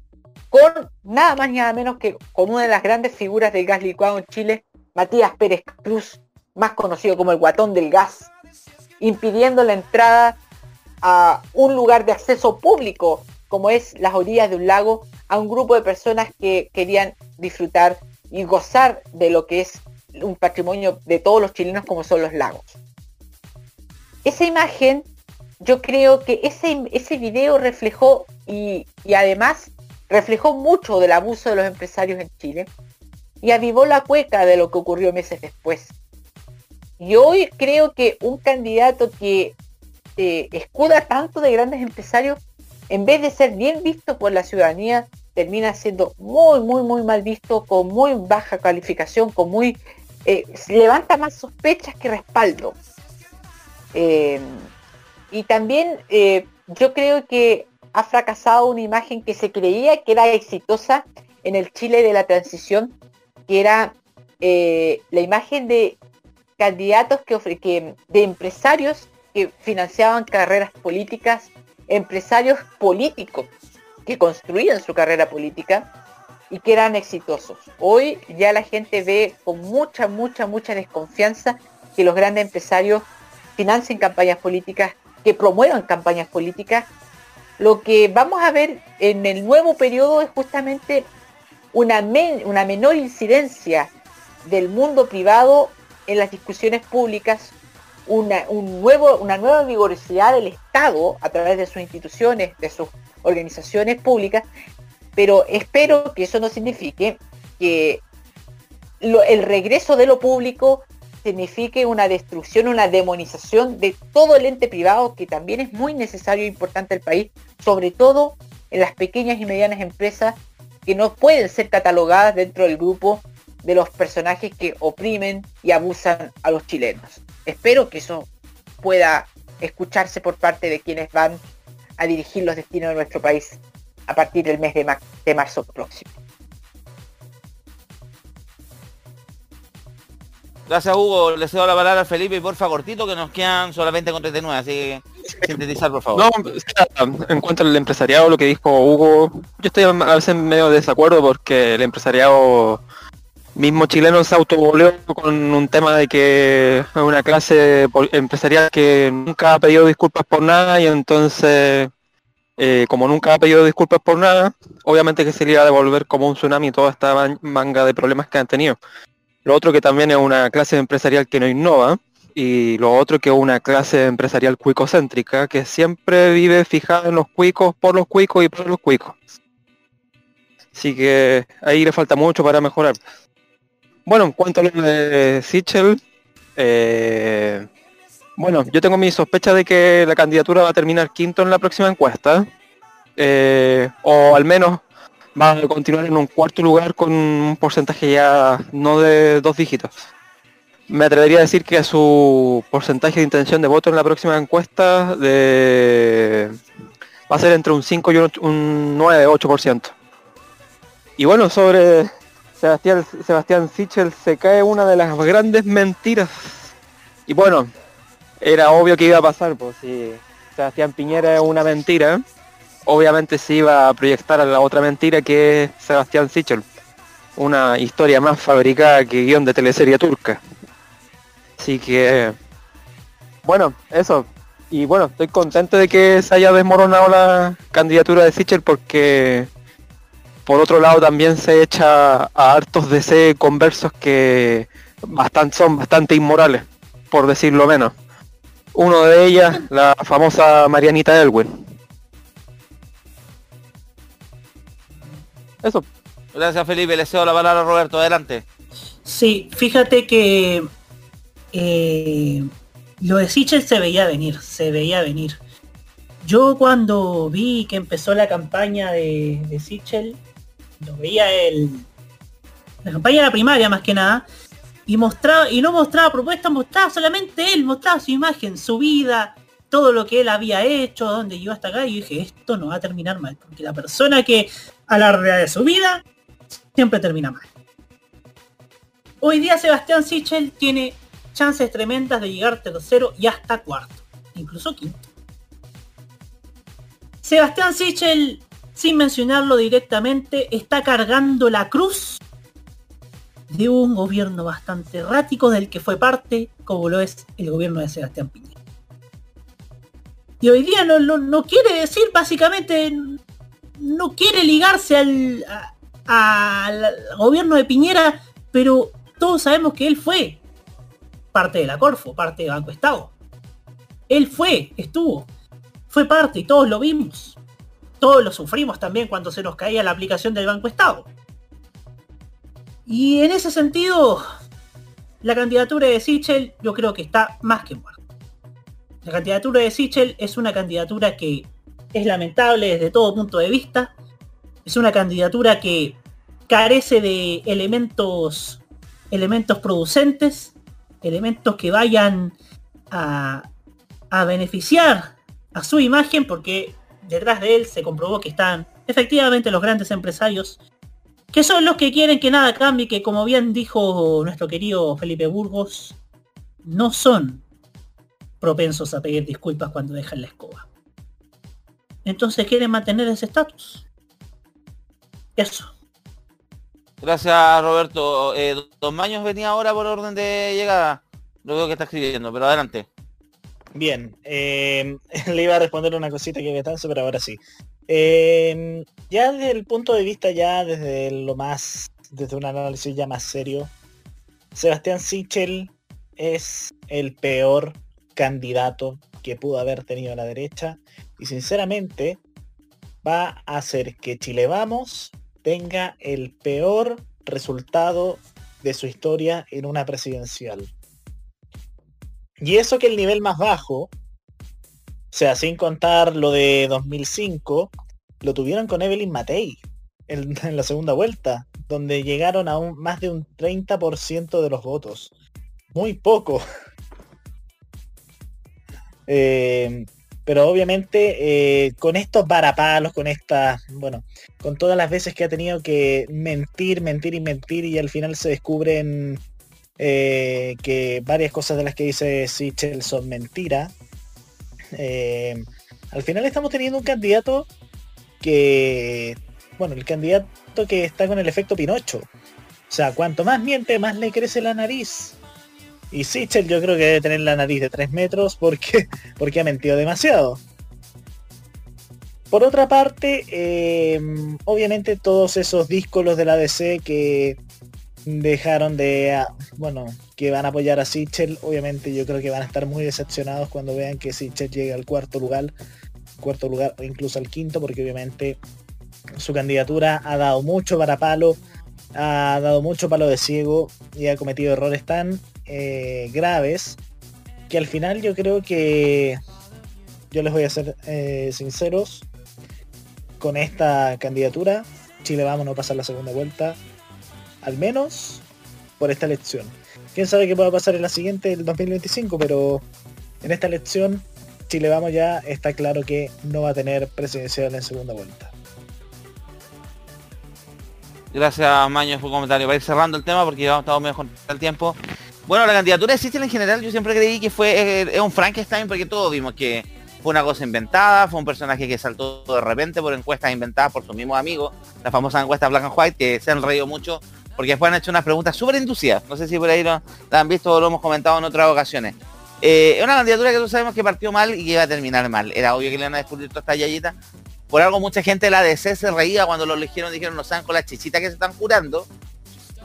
con nada más ni nada menos que con una de las grandes figuras del gas licuado en Chile, Matías Pérez Cruz, más conocido como el guatón del gas, impidiendo la entrada a un lugar de acceso público como es las orillas de un lago a un grupo de personas que querían disfrutar y gozar de lo que es un patrimonio de todos los chilenos como son los lagos. Esa imagen, yo creo que ese, ese video reflejó y, y además reflejó mucho del abuso de los empresarios en Chile y avivó la cueca de lo que ocurrió meses después. Y hoy creo que un candidato que eh, escuda tanto de grandes empresarios, en vez de ser bien visto por la ciudadanía, termina siendo muy, muy, muy mal visto, con muy baja calificación, con muy... eh, levanta más sospechas que respaldo. Eh, y también eh, yo creo que ha fracasado una imagen que se creía que era exitosa en el Chile de la transición, que era eh, la imagen de candidatos que, que de empresarios que financiaban carreras políticas, empresarios políticos que construían su carrera política y que eran exitosos. Hoy ya la gente ve con mucha, mucha, mucha desconfianza que los grandes empresarios financien campañas políticas, que promuevan campañas políticas. Lo que vamos a ver en el nuevo periodo es justamente una, una menor incidencia del mundo privado en las discusiones públicas, una, un nuevo, una nueva vigorosidad del Estado a través de sus instituciones, de sus organizaciones públicas, pero espero que eso no signifique que el regreso de lo público signifique una destrucción, una demonización de todo el ente privado que también es muy necesario e importante al país, sobre todo en las pequeñas y medianas empresas que no pueden ser catalogadas dentro del grupo de los personajes que oprimen y abusan a los chilenos. Espero que eso pueda escucharse por parte de quienes van a dirigir los destinos de nuestro país a partir del mes de, ma- de marzo próximo.
Gracias Hugo, le cedo la palabra a Felipe y porfa cortito que nos quedan solamente con 39, así que sintetizar por favor.
No, en cuanto al empresariado, lo que dijo Hugo, yo estoy a veces medio de desacuerdo porque el empresariado mismo chileno se autoboleó con un tema de que es una clase empresarial que nunca ha pedido disculpas por nada y entonces, eh, como nunca ha pedido disculpas por nada, obviamente que se le iba a devolver como un tsunami toda esta man- manga de problemas que han tenido. Lo otro que también es una clase empresarial que no innova y lo otro que es una clase empresarial cuicocéntrica que siempre vive fijada en los cuicos, por los cuicos y por los cuicos. Así que ahí le falta mucho para mejorar. Bueno, en cuanto a lo de Sichel, eh, bueno, yo tengo mi sospecha de que la candidatura va a terminar quinto en la próxima encuesta, eh, o al menos va a continuar en un cuarto lugar con un porcentaje ya no de dos dígitos. Me atrevería a decir que su porcentaje de intención de voto en la próxima encuesta de... va a ser entre un 5 y un, ocho- un 9, 8%. Y bueno, sobre Sebastián, Sebastián Sichel se cae una de las grandes mentiras. Y bueno, era obvio que iba a pasar, pues si Sebastián Piñera es una mentira, obviamente se iba a proyectar a la otra mentira que es Sebastián Sichel. Una historia más fabricada que guion de teleserie turca. Así que, bueno, eso. Y bueno, estoy contento de que se haya desmoronado la candidatura de Sichel porque por otro lado también se echa a hartos DC conversos que bastante, son bastante inmorales, por decirlo menos. Uno de ellas, la famosa Marianita Elwin. Eso.
Gracias Felipe, le cedo la palabra a Roberto, adelante.
Sí, fíjate que eh, lo de Sichel se veía venir, se veía venir. Yo cuando vi que empezó la campaña de, de Sichel, lo veía el, la campaña de la primaria más que nada, y mostraba, y no mostraba propuestas, mostraba solamente él, mostraba su imagen, su vida, todo lo que él había hecho, dónde llegó hasta acá, y yo dije, esto no va a terminar mal, porque la persona que alardea de su vida, siempre termina mal. Hoy día Sebastián Sichel tiene chances tremendas de llegar tercero y hasta cuarto, incluso quinto. Sebastián Sichel, sin mencionarlo directamente, está cargando la cruz de un gobierno bastante errático del que fue parte, como lo es el gobierno de Sebastián Piñera. Y hoy día no, no- no quiere decir básicamente, no quiere ligarse al, al gobierno de Piñera, pero todos sabemos que él fue parte de la Corfo, parte de Banco Estado. Él fue, estuvo, fue parte y todos lo vimos. Todos lo sufrimos también cuando se nos caía la aplicación del Banco Estado. Y en ese sentido, la candidatura de Sichel yo creo que está más que muerta. La candidatura de Sichel es una candidatura que es lamentable desde todo punto de vista. Es una candidatura que carece de elementos, elementos producentes, elementos que vayan a, a beneficiar a su imagen, porque detrás de él se comprobó que están efectivamente los grandes empresarios que son los que quieren que nada cambie, que como bien dijo nuestro querido Felipe Burgos, no son propensos a pedir disculpas cuando dejan la escoba. Entonces quieren mantener ese estatus. Eso.
Gracias Roberto. Eh, Don Maños venía ahora por orden de llegada. Lo veo que está escribiendo, pero adelante.
Bien, eh, le iba a responder una cosita que me tanso, pero ahora sí. Eh, ya desde el punto de vista, ya desde lo más, desde un análisis ya más serio, Sebastián Sichel es el peor candidato que pudo haber tenido la derecha y sinceramente va a hacer que Chile Vamos tenga el peor resultado de su historia en una presidencial. Y eso que el nivel más bajo, o sea, sin contar lo de 2005, lo tuvieron con Evelyn Matei en, la segunda vuelta, donde llegaron a un, más de un 30% de los votos. Muy poco. Eh, pero obviamente eh, con estos varapalos, con estas, bueno, con todas las veces que ha tenido que mentir, mentir y mentir y al final se descubren eh, que varias cosas de las que dice Sichel son mentiras. Eh, al final estamos teniendo un candidato que, bueno, el candidato que está con el efecto Pinocho. O sea, cuanto más miente, más le crece la nariz. Y Sichel yo creo que debe tener la nariz de 3 metros porque, porque ha mentido demasiado. Por otra parte, eh, obviamente todos esos díscolos de la DC que dejaron de, ah, bueno, que van a apoyar a Sichel, obviamente yo creo que van a estar muy decepcionados cuando vean que Sichel llegue al cuarto lugar, cuarto lugar o incluso al quinto, porque obviamente su candidatura ha dado mucho para palo, ha dado mucho palo de ciego y ha cometido errores tan eh, graves que al final yo creo que yo les voy a ser eh, sinceros con esta candidatura Chile vamos a pasar la segunda vuelta al menos por esta elección. Quién sabe qué pueda pasar en la siguiente el 2025 pero en esta elección Chile vamos ya está claro que no va a tener presidencial en segunda vuelta
Gracias Maños por comentario. Para ir cerrando el tema porque ya estamos medio con el tiempo. Bueno, la candidatura de Sichel en general yo siempre creí que fue eh, es un Frankenstein porque todos vimos que fue una cosa inventada, fue un personaje que saltó de repente por encuestas inventadas por sus mismos amigos, la famosa encuesta Black and White, que se han reído mucho porque después han hecho unas preguntas súper inducidas. No sé si por ahí lo, la han visto o lo hemos comentado en otras ocasiones. Eh, es una candidatura que todos sabemos que partió mal y que iba a terminar mal. Era obvio que le iban a descubrir toda esta yayita. Por algo mucha gente de la DC se reía cuando lo eligieron, dijeron, no saben con la chichita que se están curando.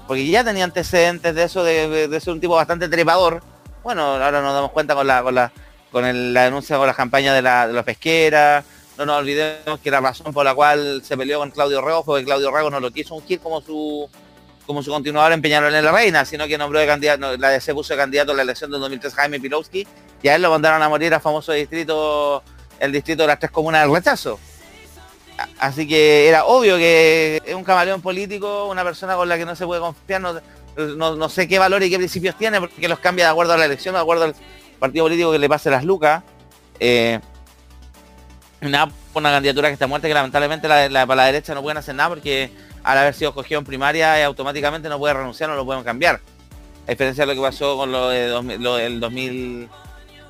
Porque ya tenía antecedentes de eso, de, ser un tipo bastante trepador. Bueno, ahora nos damos cuenta con la, con la, con la denuncia con la campaña de la, de la pesquera. No nos olvidemos que la razón por la cual se peleó con Claudio Rego fue que Claudio Rego no lo quiso ungir como su como su continuador en en la Reina, sino que nombró de candidato, la DC puso de candidato a la elección del 2003 Jaime Pilowski y a él lo mandaron a morir a famoso distrito, el distrito de las tres comunas del rechazo. Así que era obvio que es un camaleón político, una persona con la que no se puede confiar, no, sé qué valores y qué principios tiene, porque los cambia de acuerdo a la elección, de acuerdo al partido político que le pase las lucas. Eh, nada, una candidatura que está muerta, que lamentablemente la, la- para la derecha no pueden hacer nada porque al haber sido escogido en primaria eh, automáticamente no puede renunciar, no lo pueden cambiar. A diferencia de lo que pasó con lo, de 2000, lo del 2000...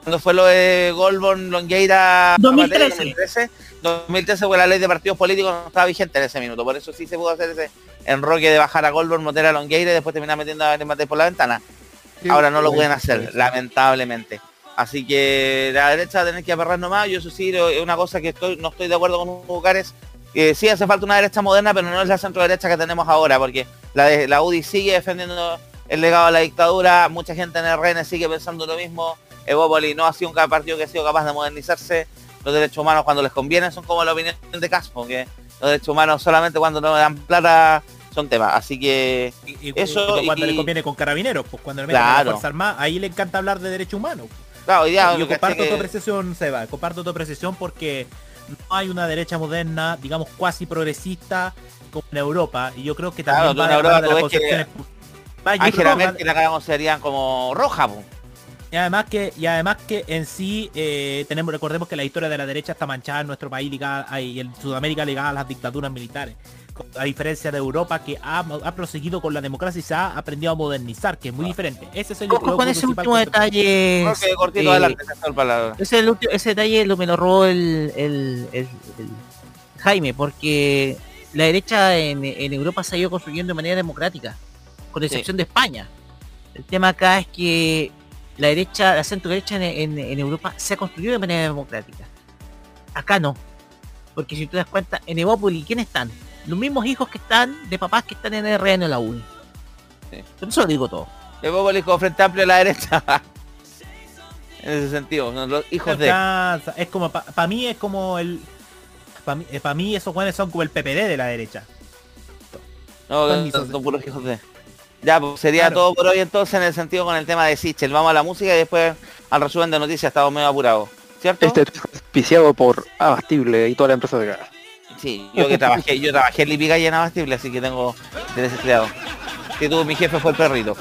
¿Cuándo fue lo de Goldborn, Longueira?
2013.
2013. 2013 fue la ley de partidos políticos no estaba vigente en ese minuto, por eso sí se pudo hacer ese enroque de bajar a Goldberg, meter a Longueira y después terminar metiendo a Matei por la ventana.
Sí,
Ahora no lo pueden hacer,
sí.
lamentablemente. Así que la derecha va a tener que aperrar nomás, yo eso sí, es una cosa que estoy, no estoy de acuerdo con Hugo Cares, sí hace falta una derecha moderna, pero no es la centro derecha que tenemos ahora, porque la, de, la UDI sigue defendiendo el legado de la dictadura, mucha gente en el RN sigue pensando lo mismo, Evópoli no ha sido un partido que ha sido capaz de modernizarse, los derechos humanos cuando les conviene son como la opinión de Caspo, que los derechos humanos solamente cuando no dan plata son temas, así que
Y,
eso
y cuando le conviene con carabineros, pues cuando le meten a
Claro.
la Fuerza Armada, ahí le encanta hablar de derechos humanos.
claro,
Yo comparto
que-
tu apreciación, Seba, comparto tu apreciación porque no hay una derecha moderna, digamos, cuasi progresista como en Europa, y yo creo que
Claro,
también
tú
va
en Europa
de las
que
concepciones- ir
Angela Merkel considerarían como roja, po.
y además que y además que en sí eh, tenemos recordemos que la historia de la derecha está manchada en nuestro país ligada y en Sudamérica ligada a las dictaduras militares a diferencia de Europa que ha, ha proseguido con la democracia y se ha aprendido a modernizar que es muy diferente ese es el
con ese último detalle.
Que cortito
eh. Ese, es el ulti- ese detalle lo me lo robó el, el- el- el Jaime, porque la derecha en, en Europa se ha ido construyendo de manera democrática, con excepción de España. El tema acá es que la derecha, la centro derecha en, en- en Europa se ha construido de manera democrática. Acá no. Porque si te das cuenta, en Evópoli, ¿quiénes están? Los mismos hijos que están de papás que están en el RN o la UNI. Por eso lo digo todo.
Evópolis como Frente Amplio a la derecha. en ese sentido, ¿no? los hijos de...
Es como para mí es como el para mí, pa' mí esos jóvenes son como el PPD de la derecha
No,
Son misos.
son puros hijos de... Ya, pues sería
Claro.
todo por hoy entonces en el sentido con el tema de Sichel. Vamos a la música y después al resumen de noticias, estamos medio apurados. ¿Cierto?
Este es auspiciado por Abastible y toda la empresa de gas.
Sí, yo que trabajé, yo trabajé en Lipica y en Abastible, así que tengo desempleado. Que tuvo mi jefe fue el perrito.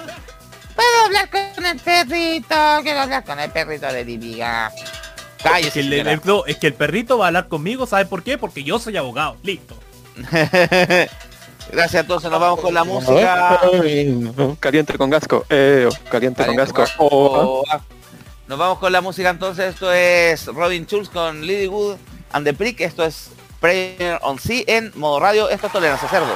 Puedo hablar con el perrito, quiero hablar con el perrito de Lipica.
es
Cállese,
que, el, no, es que el perrito va a hablar conmigo ¿sabes por qué? porque yo soy abogado listo
Gracias, entonces nos vamos con la música.
Caliente con gasco. Eh, caliente con
Caliente
gasco.
con
Oh.
Oh, ah. Nos vamos con la música entonces. Esto es Robin Schulz con Lily Wood and the Prick. Esto es Prayer on Sea en modo radio. Esto es Tolerancia Cerdo.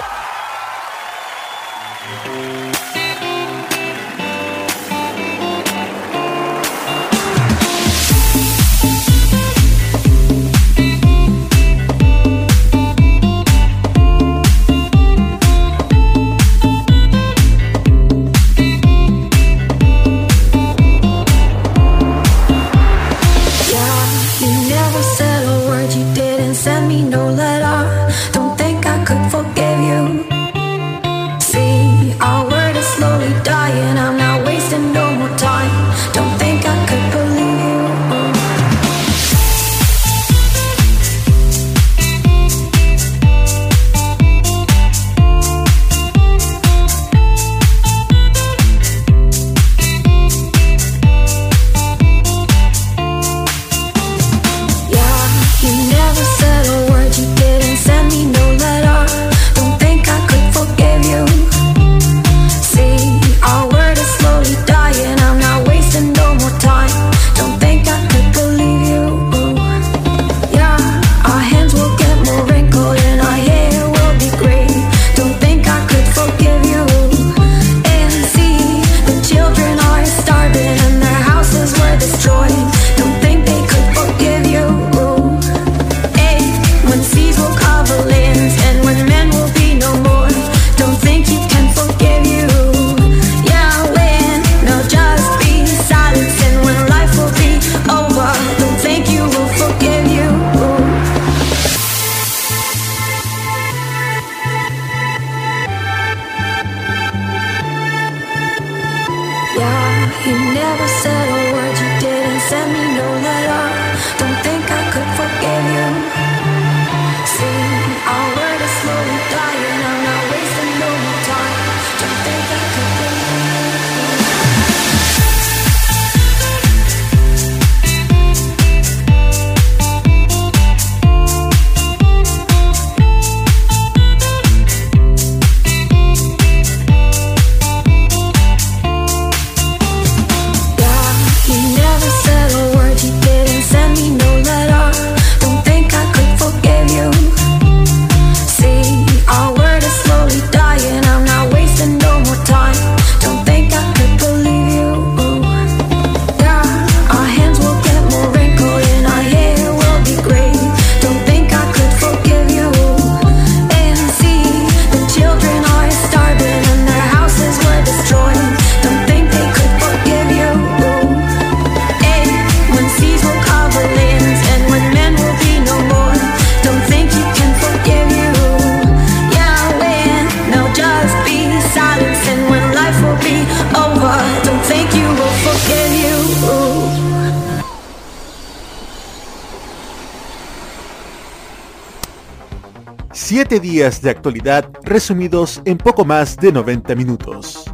Resumidos en poco más de 90 minutos.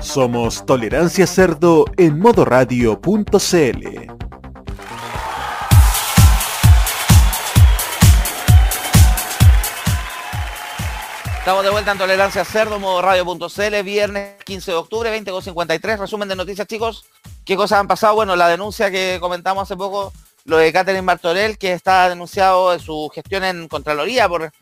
Somos Tolerancia Cerdo en modoradio.cl.
Estamos de vuelta en Tolerancia Cerdo, modo radio.cl, viernes 15 de octubre, 20.53. Resumen de noticias, chicos. ¿Qué cosas han pasado? Bueno, la denuncia que comentamos hace poco, lo de Catherine Bartorell, que está denunciado en su gestión en Contraloría por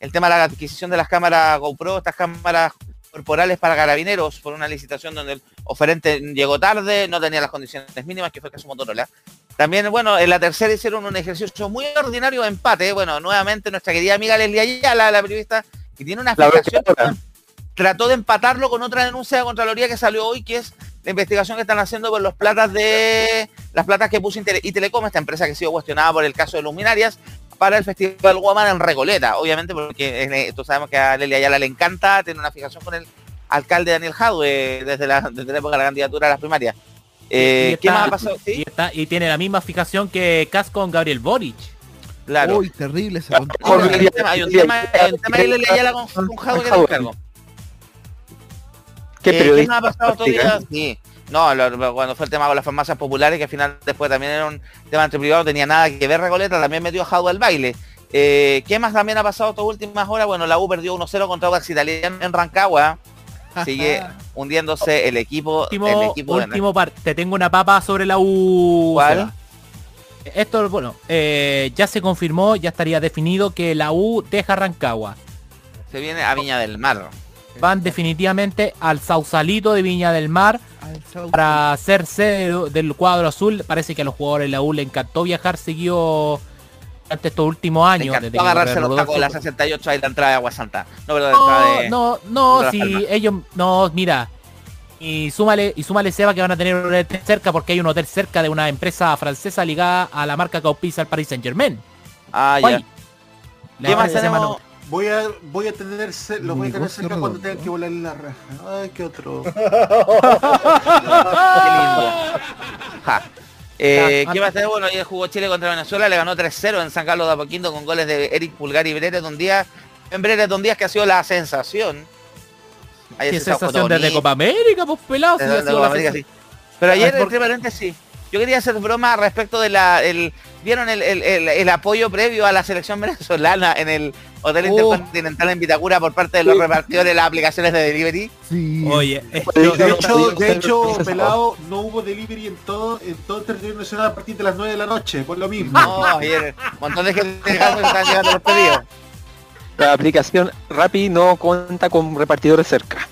el tema de la adquisición de las cámaras GoPro, estas cámaras corporales para carabineros, por una licitación donde el oferente llegó tarde, no tenía las condiciones mínimas, que fue el caso Motorola. También, bueno, en la tercera hicieron un ejercicio muy ordinario de empate. Bueno, nuevamente nuestra querida amiga Leslie Ayala, la periodista, que tiene una
vencedora.
trató de empatarlo con otra denuncia de Contraloría que salió hoy, que es la investigación que están haciendo por los platas de las platas que puso Intele- y Telecom, esta empresa que ha sido cuestionada por el caso de Luminarias, para el Festival Woman en Recoleta, obviamente porque eh, tú sabemos que a Lely Ayala le encanta, tiene una fijación con el alcalde Daniel Jadwe desde la, desde la época de la candidatura a las primarias. Eh,
Y
¿Qué
está-
más ha pasado? ¿Sí?
Y, está- y tiene la misma fijación que Cas con Gabriel Boric.
Claro.
Uy, terrible esa
Hay un tema, hay un tema, hay un tema de Lely Ayala con, con Jadwe que te encargo.
¿Qué
Eh, ¿Qué más ha pasado? Sí. No, lo- cuando fue el tema con las farmacias populares, que al final después también era un tema entre privados, no tenía nada que ver Recoleta, también metió a Jadwe al baile. Eh, ¿Qué más también ha pasado estas últimas horas? Bueno, la U perdió 1-0 contra Audax Italiano en Rancagua. Sigue hundiéndose el equipo, el
Último,
equipo
último par, te tengo una papa sobre la U.
¿Cuál?
Esto, bueno, eh, ya se confirmó, ya estaría definido que la U deja Rancagua.
Se viene a Viña del Mar.
Van definitivamente al Sausalito de Viña del Mar para ser sede del cuadro azul. Parece que a los jugadores de la U le encantó viajar seguido durante estos últimos años. Desde que
agarrarse los tacos de la 68 ahí la entrada de Agua Santa. No, la entrada de...
No, no,
de
si
Palmas.
ellos, no, mira, y súmale, y súmale Seba que van a tener un hotel cerca porque hay un hotel cerca de una empresa francesa ligada a la marca que al Paris Saint Germain.
Ah, ya.
la
¿Qué más tenemos?
Voy a, voy a tener, los voy a tener cerca cuando tengan que volar en la raja. Ay, qué otro.
Qué lindo. Ja. Eh, ¿Qué más tenemos? Bueno, ayer jugó Chile contra Venezuela, le ganó 3-0 en San Carlos de Apoquindo con goles de Eric Pulgar y Breres Don Díaz. En Breres Don Díaz que ha sido la sensación. Ayer
Qué
se
sensación desde. Copa América, pues pelado. si
Desde
ha sido
Copa
la
América, sí. Pero ayer,
por-
entre paréntesis, yo quería hacer broma respecto de la... El, ¿Vieron el, el- el- el apoyo previo a la selección venezolana en el Hotel
Oh.
Intercontinental en Vitacura por parte de los repartidores de las aplicaciones de delivery?
Sí.
Oye, eh,
De hecho, de hecho, pelado, no hubo delivery en todo, en todo el territorio nacional a partir de las 9 de la noche, por lo mismo.
No, ayer un montón de gente que están llegando los pedidos.
La aplicación Rappi no cuenta con repartidores cerca.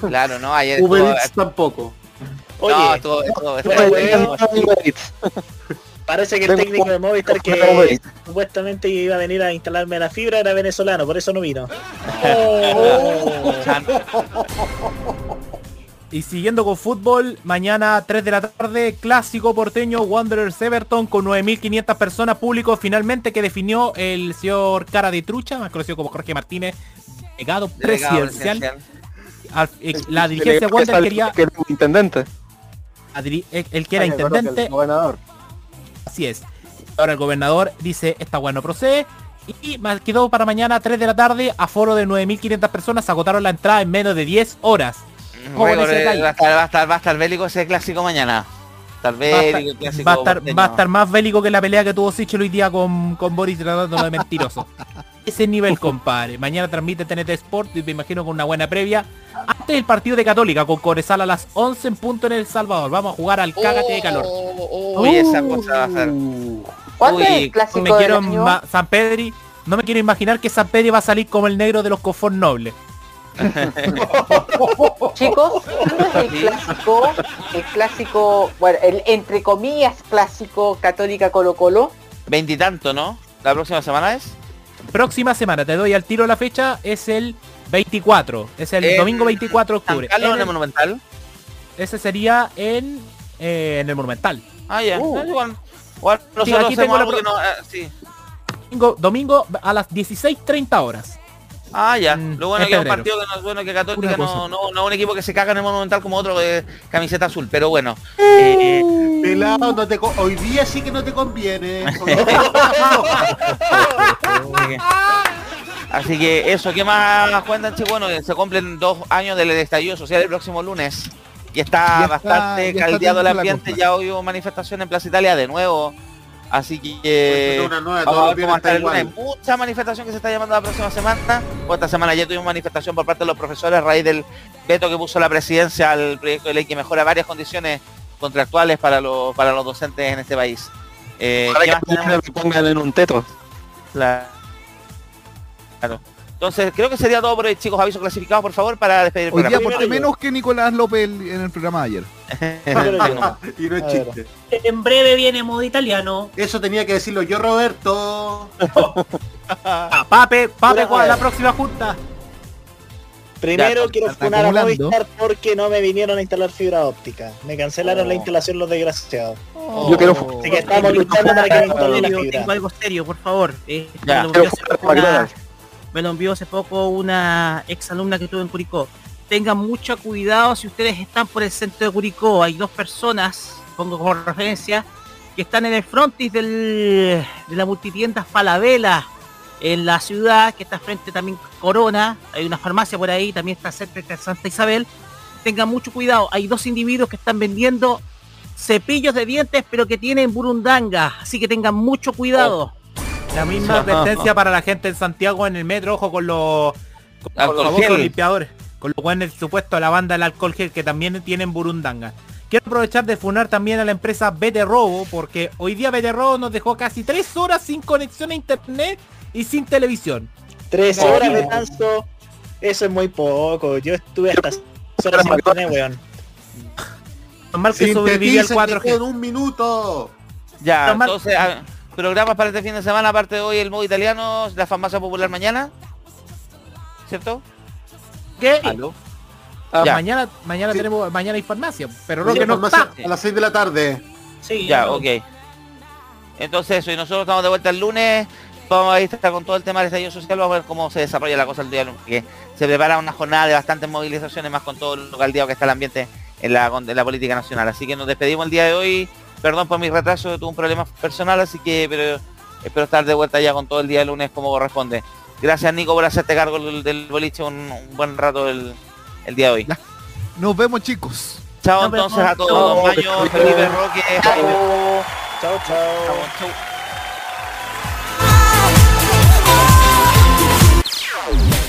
Claro, no, ayer
Uber Eats tampoco.
Oye,
no, estuvo- estuvo- estuvo-
Bueno,
estuvo-
Uber Eats.
parece que el
Tengo-
técnico de Movistar que supuestamente iba a venir a instalarme la fibra era venezolano, por eso no vino.
Y siguiendo con fútbol, mañana 3 de la tarde, clásico porteño Wanderers Everton con 9.500 personas público finalmente que definió el señor Cara de Trucha, más conocido como Jorge Martínez, delegado
delegado
presidencial.
presidencial.
Al- eh, la dirigencia de Wander quería,
Que intendente.
El que era
Ay, perdón, que
intendente,
el gobernador.
así es. Ahora el gobernador dice, esta weá no procede. Y quedó para mañana 3 de la tarde, aforo de 9.500 personas, agotaron la entrada en menos de 10 horas. ¿Cómo
Récord,
ese
eh, va, a estar, va, a estar, va a estar bélico ese clásico mañana. A estar
Va a
bélico,
estar,
el clásico
va a estar- va a estar más bélico que la pelea que tuvo Sichel hoy día con, con Boris tratándolo de mentiroso. Ese nivel, compadre. Mañana transmite TNT Sport y me imagino con una buena previa. Antes del partido de Católica con Corezal a las 11 en punto en El Salvador. Vamos a jugar al cágate de calor.
Uy, esa cosa va a ser.
¿Cuándo es
Uy,
el clásico
me quiero San Pedri. No me quiero imaginar que San Pedri va a salir como el negro de los confort nobles.
Chicos, ¿cuándo es el clásico? El clásico, bueno, el entre comillas clásico católica Colo Colo.
Veintitanto, ¿no? ¿La próxima semana es?
Próxima semana, te doy al tiro la fecha, es el 24. Es el
En
domingo 24 de
¿San
octubre.
Carlos
En
en el Monumental?
ese sería en, eh, en el Monumental.
Ah, ya.
Uh.
Ah, igual. Igual
Sí, aquí tengo la
no... eh, sí.
Domingo, domingo a las 16.30 horas.
Ah, ya.
Mm,
Lo bueno
en
es que es un partido que no es bueno que Católica no, no, no es un equipo que se caga en el Monumental como otro de camiseta azul, pero bueno. Eh,
Pelado, no te hoy día sí que no te conviene.
Así que eso, ¿qué más cuentan, chicos? Bueno, se cumplen dos años del estallido social el próximo lunes. Y está
Ya está-
bastante
ya está
caldeado el ambiente, ya hubo manifestación en Plaza Italia de nuevo. Así que
Pues, una nueva,
vamos
todos
a
los
ver cómo el lunes.
está
Mucha manifestación que se está llamando la próxima semana. O esta semana ya tuvimos manifestación por parte de los profesores a raíz del veto que puso la presidencia al proyecto de ley que mejora varias condiciones contractuales para los para los docentes en este país. Eh, ¿qué
que
más
pongan en un teto.
Claro. Claro. Entonces, creo que sería todo por hoy, chicos. Aviso clasificados, por favor, para despedir el
Hoy día
programa.
porté menos que Nicolás López el- en el programa de ayer.
y no es chiste.
En breve viene modo italiano.
Eso tenía que decirlo yo, Roberto.
Ah, Pape, Pape, ¿cuál es la próxima junta?
Primero
Ya,
quiero funar a. Movistar porque no me vinieron a instalar fibra óptica. Me cancelaron
Oh.
la instalación los desgraciados.
Yo quiero
Así que estamos luchando para que me instalen la
Tengo
fibra.
tengo algo serio, por favor. Eh,
Ya,
me, lo envió hace poco una, ex alumna que tuve en Curicó. Tengan mucho cuidado si ustedes están por el centro de Curicó. Hay dos personas, pongo como referencia, que están en el frontis de la multitienda Falabella en la ciudad, que está frente también Corona. Hay una farmacia por ahí, también está cerca de Santa Isabel. Tengan mucho cuidado. Hay dos individuos que están vendiendo cepillos de dientes, pero que tienen burundanga. Así que tengan mucho cuidado.
La misma advertencia para la gente en Santiago en el metro, ojo con los, con los
Alcohol
famosos
gel.
limpiadores. Con los buenos supuesto a la banda del alcohol gel que también tienen burundanga. Quiero aprovechar de funar también a la empresa BT Robo, porque hoy día BT Robo nos dejó casi tres horas sin conexión a internet y sin televisión.
Tres horas de tanto, eso es muy poco. Yo estuve hasta horas sin internet, weón.
Normal que sobrevivió al
Sintetícenme
4G.
en un minuto.
Ya,
Tomar-
entonces, ah, programas para este fin de semana, aparte de hoy el modo italiano, la farmacia popular mañana. ¿Cierto?
¿Qué?
¿Aló?
Ah,
Ya.
mañana mañana
Sí.
tenemos mañana hay farmacia, pero Roque no
farmacia
está.
A las 6 de la tarde.
Sí,
Ya,
no.
ok. Entonces eso, y nosotros estamos de vuelta el lunes. Vamos a estar con todo el tema del estallido social, vamos a ver cómo se desarrolla la cosa el día lunes. Que se prepara una jornada de bastantes movilizaciones, más con todo lo caldeado que está el ambiente en la, en la política nacional. Así que nos despedimos el día de hoy. Perdón por mi retraso, tuve un problema personal, así que pero espero estar de vuelta ya con todo el día lunes como corresponde. Gracias Nico por hacerte cargo del, del boliche un, un buen rato el, el día de hoy.
Nos vemos chicos.
Chao
Nos vemos.
entonces a todos,
Chao.
Don Mayo, Felipe Roque, Jaime.
Chao, chao.
Chao.